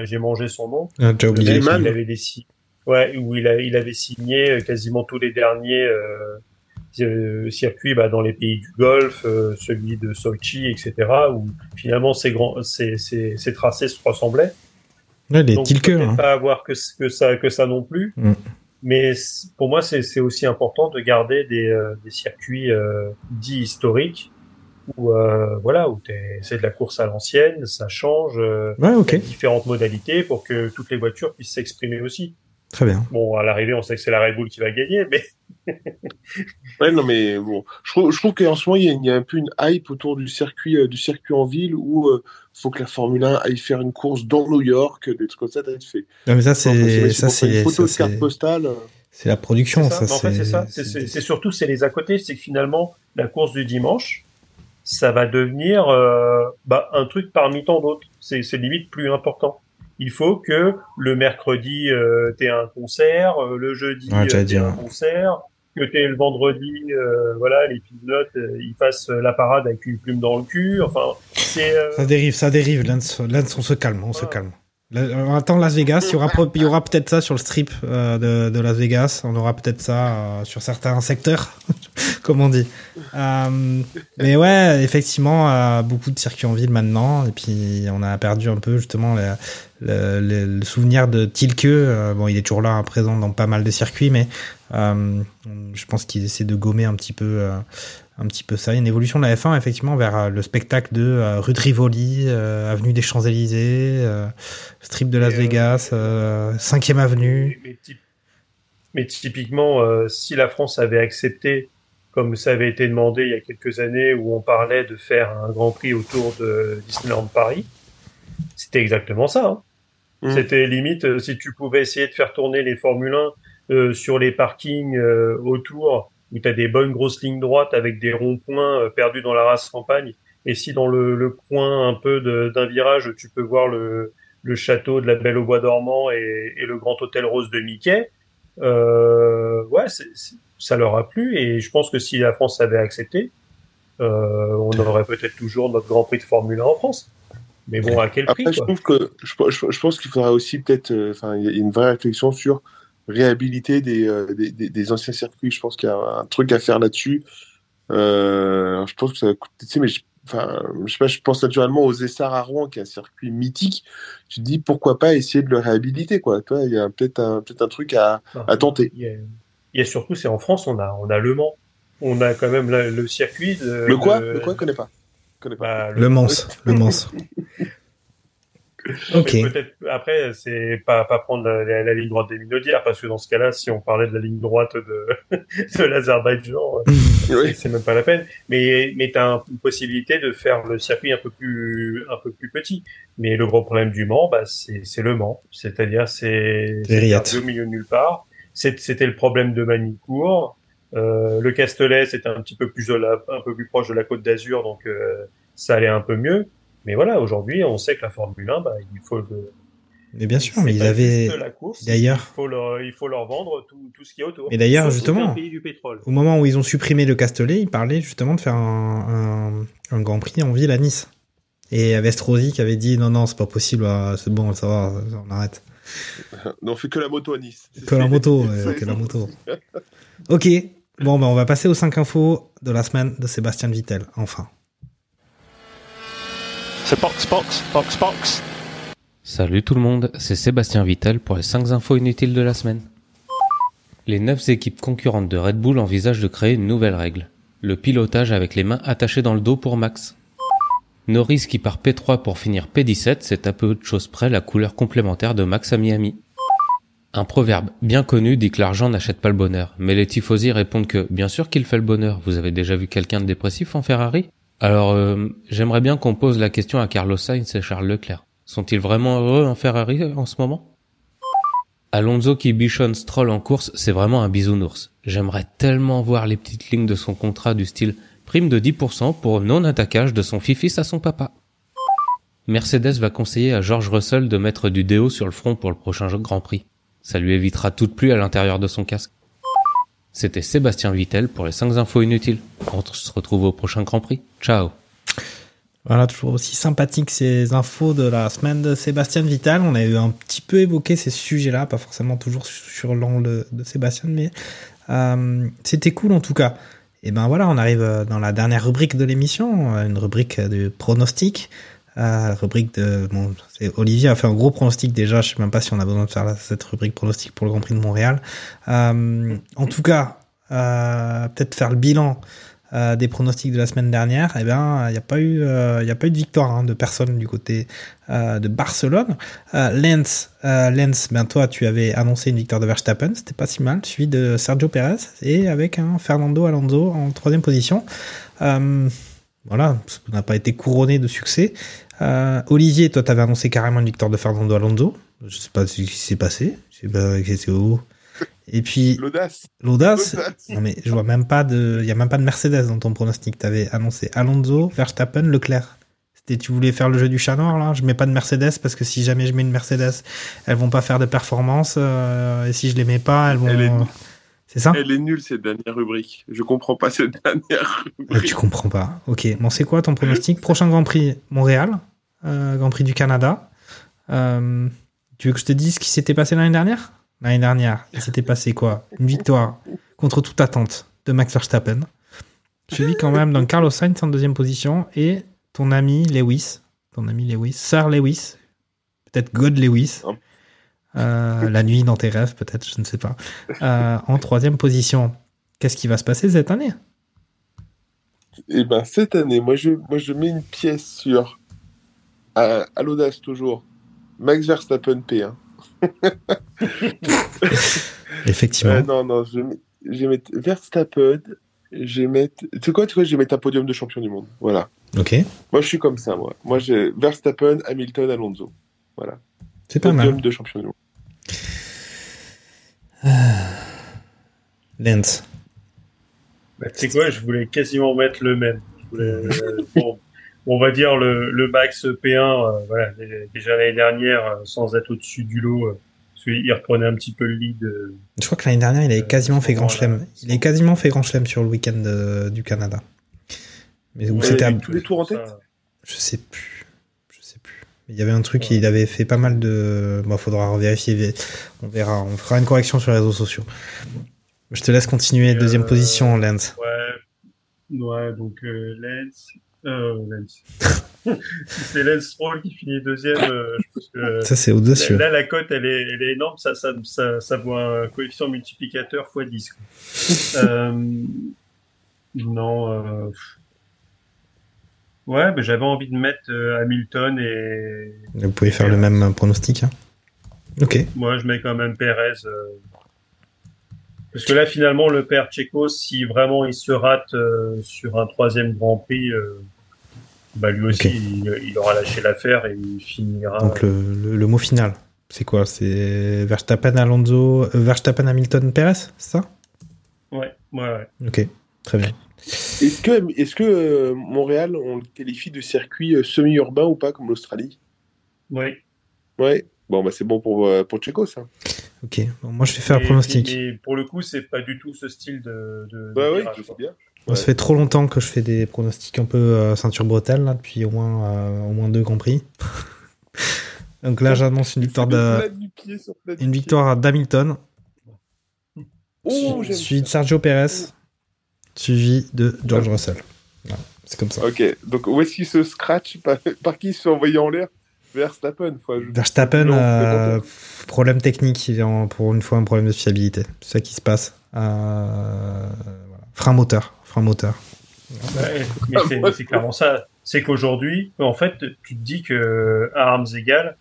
j'ai mangé son nom. Ah, oublié. il avait des si- ouais, où il, a, il avait signé euh, quasiment tous les derniers euh, euh, circuits bah, dans les pays du Golfe, euh, celui de Sochi, etc. Où finalement ces grands, ces, ces, ces tracés se ressemblaient. Ouais, les Donc hein. pas avoir que, c- que ça que ça non plus. Mm. Mais pour moi, c'est aussi important de garder des, euh, des circuits euh, dits historiques où euh, voilà où c'est de la course à l'ancienne, ça change. euh, Ouais, ok. différentes modalités pour que toutes les voitures puissent s'exprimer aussi. Très bien. Bon, à l'arrivée, on sait que c'est la Red Bull qui va gagner, mais Ouais, non, mais bon, je trouve, je trouve qu'en ce moment, il y, a, il y a un peu une hype autour du circuit, euh, du circuit en ville où faut que la Formule 1 aille faire une course dans New York, des trucs comme ça, t'as fait. Non, mais ça, c'est, ça, c'est, une photo ça, de carte c'est, postale. c'est la production, c'est ça, ça. Mais en fait, c'est, c'est ça. C'est- C'est c'est surtout c'est les à côté, c'est que finalement la course du dimanche, ça va devenir euh, bah, un truc parmi tant d'autres. C'est c'est limite plus important. Il faut que le mercredi euh, t'aies un concert, euh, le jeudi Ouais, euh, t'aies un concert, que t'aies le vendredi, euh, voilà, les pilotes euh, ils fassent la parade avec une plume dans le cul. Enfin, c'est euh, Ça dérive, ça dérive. Lance, on se calme, on se calme. Là, On attend Las Vegas. Il y aura, peut-être ça sur le strip euh, de, de Las Vegas. On aura peut-être ça euh, sur certains secteurs, comme on dit. Euh, mais ouais, effectivement, euh, beaucoup de circuits en ville maintenant. Et puis, on a perdu un peu justement le, le, le- le souvenir de Tilke. Euh, bon, il est toujours là, hein, présent dans pas mal de circuits, mais euh, je pense qu'ils essaient de gommer un petit peu. Un petit peu ça, une évolution de la F1 effectivement vers euh, le spectacle de euh, rue de Rivoli, euh, avenue des Champs-Élysées, euh, strip de Las Et, euh, Vegas, euh, 5e avenue. Mais, typ- mais typiquement, euh, si la France avait accepté, comme ça avait été demandé il y a quelques années, où on parlait de faire un Grand Prix autour de Disneyland Paris, c'était exactement ça. hein. Mm. C'était limite, si tu pouvais essayer de faire tourner les Formule 1 euh, sur les parkings euh, autour, où tu as des bonnes grosses lignes droites avec des ronds-points euh, perdus dans la race campagne, et si dans le, le coin un peu d'un virage, tu peux voir le, le château de la Belle au Bois dormant et, et le grand hôtel rose de Mickey, euh, ouais, c'est- c'est- ça leur a plu. Et je pense que si la France avait accepté, euh, on aurait peut-être toujours notre Grand Prix de Formule 1 en France. Mais bon, à quel prix Après, je trouve que je, je- je pense qu'il faudra aussi peut-être, euh, enfin, il y a une vraie réflexion sur réhabiliter des, euh, des, des- des anciens circuits. Je pense qu'il y a un truc à faire là-dessus. Euh, je pense que ça tu sais, mais je, enfin, je sais pas, je pense naturellement aux Essars à Rouen, qui est un circuit mythique. Tu te dis pourquoi pas essayer de le réhabiliter, quoi. Il y a peut-être un, peut-être un truc à, Enfin, à tenter. il y a, il y a surtout, c'est en France, on a, on a Le Mans. On a quand même la- le circuit de. Le quoi? de- Le quoi? Je connais pas. Je connais pas. bah, Le Mans, le Mans. Ok. Mais peut-être après, c'est pas pas prendre la, la- la ligne droite des Minaudières, parce que dans ce cas-là, si on parlait de la ligne droite de de l'Azerbaïdjan, euh, Oui. c'est- même pas la peine. Mais mais t'as un- une possibilité de faire le circuit un peu plus un peu plus petit. Mais le gros problème du Mans, bah c'est c'est le Mans, c'est-à-dire c'est au milieu de nulle part. C'était le problème de Manicourt. Euh, le Castellet, c'était un petit peu plus de la- un peu plus proche de la Côte d'Azur, donc euh, ça allait un peu mieux. Mais voilà, aujourd'hui, on sait que la Formule 1, bah, il faut le. Mais bien sûr, mais ils avaient. d'ailleurs- il faut leur, il faut leur vendre tout, tout ce qu'il y a autour. Mais d'ailleurs, justement- c'est un pays du pétrole. Au moment où ils ont supprimé le Castellet, ils parlaient justement de faire un, un, un Grand Prix en ville à Nice. Et il y avait Estrosi qui avait dit non, non, c'est pas possible, euh, c'est bon, ça va, on arrête. Non, on fait que la moto à Nice. Que la moto, ouais, que la moto. Ok, bon, ben on va passer aux 5 infos de la semaine de Sébastien Vittel, enfin. C'est box, box, box, box. Salut tout le monde, c'est Sébastien Vittel pour les 5 infos inutiles de la semaine. Les 9 équipes concurrentes de Red Bull envisagent de créer une nouvelle règle. Le pilotage avec les mains attachées dans le dos pour Max. Norris qui part P3 pour finir P17, c'est à peu de choses près la couleur complémentaire de Max à Miami. Un proverbe bien connu dit que l'argent n'achète pas le bonheur, mais les tifosi répondent que bien sûr qu'il fait le bonheur. Vous avez déjà vu quelqu'un de dépressif en Ferrari? Alors euh, j'aimerais bien qu'on pose la question à Carlos Sainz et Charles Leclerc. Sont-ils vraiment heureux en Ferrari en ce moment? Alonso qui bichonne Stroll en course, c'est vraiment un bisounours. J'aimerais tellement voir les petites lignes de son contrat du style prime de 10% pour non-attaquage de son fils à son papa. Mercedes va conseiller à George Russell de mettre du déo sur le front pour le prochain Grand Prix. Ça lui évitera toute pluie à l'intérieur de son casque. C'était Sébastien Vittel pour les 5 infos inutiles. On se retrouve au prochain Grand Prix. Ciao Voilà, toujours aussi sympathique ces infos de la semaine de Sébastien Vital. On a eu un petit peu évoqué ces sujets-là, pas forcément toujours sur l'angle de Sébastien, mais euh, c'était cool en tout cas. Et ben voilà, on arrive dans la dernière rubrique de l'émission, une rubrique de pronostic. Rubrique de Olivier a fait un gros pronostic déjà. Je sais même pas si on a besoin de faire cette rubrique pronostic pour le Grand Prix de Montréal. Euh, en tout cas, euh, peut-être faire le bilan euh, des pronostics de la semaine dernière. Eh ben, il n'y a pas eu, a pas eu de victoire hein, de personne du côté de Barcelone. Lens, Lens, ben toi, tu avais annoncé une victoire de Verstappen, c'était pas si mal, suivi de Sergio Perez et avec un Fernando Alonso en troisième position. Voilà, ça n'a pas été couronné de succès. Euh, Olivier, toi, t'avais annoncé carrément une victoire de Fernando Alonso. Je sais pas ce qui s'est passé. Je sais pas que où. Et puis L'audace. l'audace. L'audace. Non mais je vois même pas de, il y a même pas de Mercedes dans ton pronostic. T'avais annoncé Alonso, Verstappen, Leclerc. C'était, tu voulais faire le jeu du chat noir là? Je mets pas de Mercedes parce que si jamais je mets une Mercedes, elles vont pas faire de performance. euh, et si je les mets pas, elles vont. C'est ça? Elle est nulle cette dernière rubrique. Je comprends pas cette dernière Ouais, rubrique. Tu comprends pas. Ok. Bon, c'est quoi ton pronostic? Prochain Grand Prix Montréal, euh, Grand Prix du Canada. Euh, tu veux que je te dise ce qui s'était passé l'année dernière? L'année dernière, il s'était passé quoi? Une victoire contre toute attente de Max Verstappen. Suivi quand même d'un Carlos Sainz en deuxième position et ton ami Lewis, ton ami Lewis, Sir Lewis, peut-être God Lewis. Euh, la nuit dans tes rêves, peut-être, je ne sais pas. Euh, en troisième position. Qu'est-ce qui va se passer cette année? Et ben cette année, moi je, moi je mets une pièce sur à, à l'audace toujours. Max Verstappen P1. Effectivement. Euh, non non, je vais, je vais mettre Verstappen. Je vais mettre. Tu sais quoi, tu vois, je vais mettre un podium de champion du monde. Voilà. Ok. Moi je suis comme ça, moi. Moi j'ai Verstappen, Hamilton, Alonso. Voilà. C'est pas Podium mal. de champion du monde. Lens. Bah, tu sais quoi, je voulais quasiment mettre le même. Je voulais, euh, bon, on va dire le, le max P1, euh, voilà, déjà l'année dernière, euh, sans être au-dessus du lot, qu'il reprenait un petit peu le lead. Je crois que l'année dernière, il avait quasiment fait grand chelem. Il avait quasiment fait grand chelem sur le week-end du Canada. Mais où c'était tous les tours en tête? Je sais plus. Il y avait un truc, il avait fait pas mal de. Bon, faudra revérifier. On verra. On fera une correction sur les réseaux sociaux. Je te laisse continuer. Et, Deuxième euh, position, Lens. Ouais, ouais, donc euh, Lens, euh, Lens. c'est Lens Stroll qui finit deuxième, euh, je pense que Ça, c'est audacieux. là la cote elle est, elle est énorme, ça, ça, ça, ça vaut un coefficient multiplicateur x 10. quoi. euh, non, euh, ouais, mais j'avais envie de mettre euh, Hamilton et Vous pouvez faire le même pronostic. hein. Ok. moi je mets quand même Perez. euh, parce que là, finalement, le père Checo, si vraiment il se rate euh, sur un troisième Grand Prix, euh, bah lui aussi, il, il aura lâché l'affaire et il finira. Donc le, le- le mot final, c'est quoi? C'est Verstappen, Alonso, Verstappen, Hamilton, Perez, c'est ça? Ouais, ouais, ouais. Ok. Très bien. Est-ce que, est-ce que euh, Montréal, on le qualifie de circuit euh, semi-urbain ou pas, comme l'Australie? Ouais. Ouais. Bon, bah c'est bon pour, euh, pour Checo, ça. Ok. Bon, moi, je vais faire un pronostic. Pour le coup, c'est pas du tout ce style de. de Bah de oui, virage, je sais bien. Ça fait trop longtemps que je fais des pronostics un peu euh, ceinture bretelle, là, depuis au moins, euh, au moins deux Grands Prix. Donc là, j'annonce une victoire de, une victoire d'Hamilton, Oh, j'aime suivi de ça. Sergio Perez, suivi de George Russell. Voilà, c'est comme ça. Ok, donc où est-ce qu'il se scratch par, par qui il se fait envoyer en l'air? Verstappen, faut ajouter. Verstappen, Non, euh, problème technique, il est en- pour une fois un problème de fiabilité. C'est ça qui se passe. Euh, voilà. Frein moteur, frein moteur. Ouais, mais c'est- mais c'est clairement ça. C'est qu'aujourd'hui, en fait, tu te dis que à armes égales,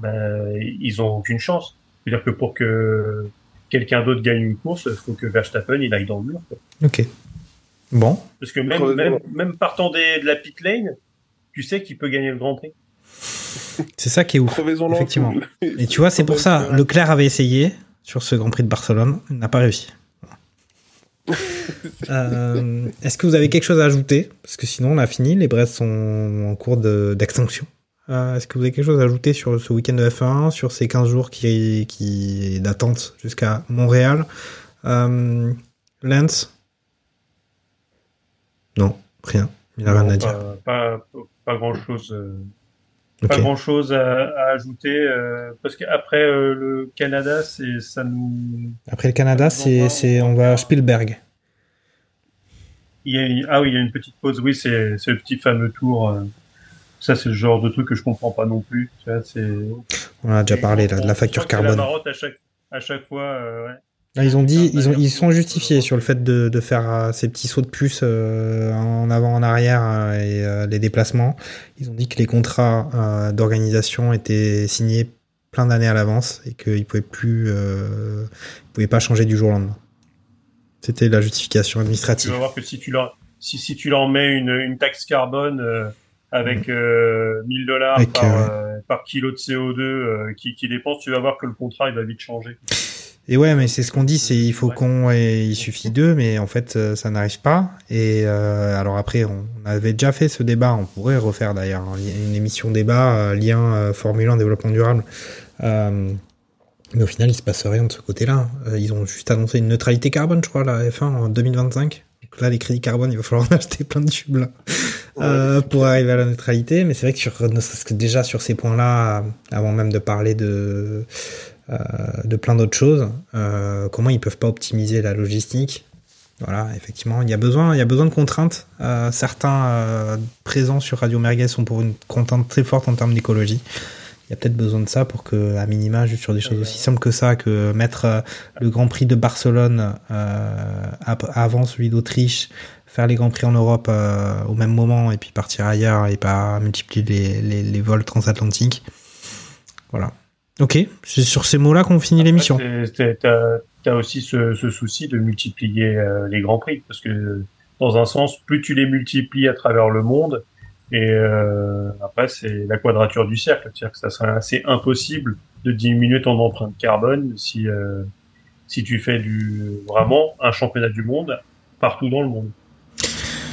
ben, ils ont aucune chance. C'est-à-dire que pour que quelqu'un d'autre gagne une course, il faut que Verstappen il aille dans le mur. quoi. Ok. Bon. Parce que même, même, même partant des, de la pit lane, tu sais qu'il peut gagner le Grand Prix. C'est ça qui est ouf. Effectivement. Et tu vois, c'est pour ça, Leclerc avait essayé sur ce Grand Prix de Barcelone, il n'a pas réussi. Euh, Est-ce que vous avez quelque chose à ajouter? Parce que sinon, on a fini, les Brest sont en cours de- d'extinction. Euh, Est-ce que vous avez quelque chose à ajouter sur ce week-end de F1, sur ces 15 jours qui, qui d'attente jusqu'à Montréal? Euh, Lance? Non, rien. Il n'a rien à dire. pas, pas, pas grand chose. Ok. Pas grand à, à ajouter euh, parce qu'après euh, le Canada, c'est ça nous. Après le Canada, c'est c'est- on va à Spielberg. Il y a une- ah oui, il y a une petite pause. Oui, c'est c'est le petit fameux tour. Euh, ça, c'est le genre de truc que je comprends pas non plus. Tu vois. On en a déjà parlé là, de la facture carbone. La marotte à chaque à chaque fois. euh, ouais. Ah, Ils ont dit, ils ont, ils sont justifiés sur le fait de, de faire euh, ces petits sauts de puce euh, en avant, en arrière euh, et euh, les déplacements. Ils ont dit que les contrats euh, d'organisation étaient signés plein d'années à l'avance et qu'ils pouvaient plus, euh, ils pouvaient pas changer du jour au lendemain. C'était la justification Tu administrative. vas voir que si tu leur si si tu leur mets une une taxe carbone euh, avec euh, 1000 dollars Avec, par euh, euh, par kilo de CO2 euh, qui qui dépense, tu vas voir que le contrat il va vite changer. Et ouais, mais c'est ce qu'on dit, c'est il faut qu'on et il suffit d'eux, mais en fait euh, ça n'arrive pas. Et euh, alors après, on, avait déjà fait ce débat, on pourrait refaire d'ailleurs li- une émission débat euh, lien euh, Formule 1 développement durable. Euh, mais au final, il se passe rien de ce côté-là. Euh, ils ont juste annoncé une neutralité carbone, je crois, la F1 en 2025. Donc là, les crédits carbone, il va falloir en acheter plein de tubes là, euh, pour arriver à la neutralité. Mais c'est vrai que sur, ne serait-ce que déjà sur ces points-là, avant même de parler de euh, de plein d'autres choses. Euh, comment ils peuvent pas optimiser la logistique? Voilà, effectivement, il y a besoin, il y a besoin de contraintes. Certains présents sur Radio Merguez sont pour une contrainte très forte en termes d'écologie. Il y a peut-être besoin de ça pour que, à minima, juste sur des choses aussi simples que ça, que mettre le Grand Prix de Barcelone euh, avant celui d'Autriche, faire les Grands Prix en Europe euh, au même moment et puis partir ailleurs et pas multiplier les, les, les vols transatlantiques. Voilà. Ok, c'est sur ces mots-là qu'on finit l'émission. T'as aussi ce, ce souci de multiplier euh, les grands prix parce que dans un sens, plus tu les multiplies à travers le monde, et euh, après c'est la quadrature du cercle, c'est-à-dire que ça serait assez impossible de diminuer ton empreinte carbone si si tu fais du vraiment un championnat du monde partout dans le monde.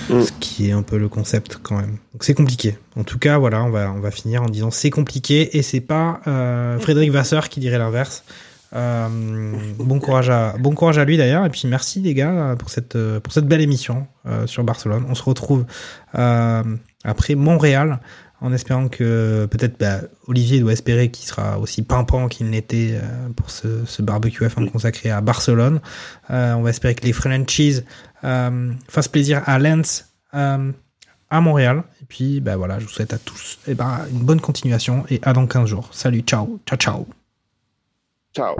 Ce qui est un peu le concept quand même. Donc c'est compliqué. En tout cas, voilà, on va, on va finir en disant c'est compliqué et c'est pas euh, Frédéric Vasseur qui dirait l'inverse. Euh, bon courage à bon courage à lui d'ailleurs et puis merci les gars pour cette pour cette belle émission euh, sur Barcelone. On se retrouve après Montréal en espérant que peut-être bah, Olivier doit espérer qu'il sera aussi pimpant qu'il n'était euh, pour ce, ce barbecue F1 consacré à Barcelone. Euh, on va espérer que les Frenchies euh, fassent plaisir à Lens, euh, à Montréal. Et puis, bah voilà, je vous souhaite à tous eh ben, une bonne continuation et à dans 15 jours. Salut, ciao, ciao, ciao. Ciao.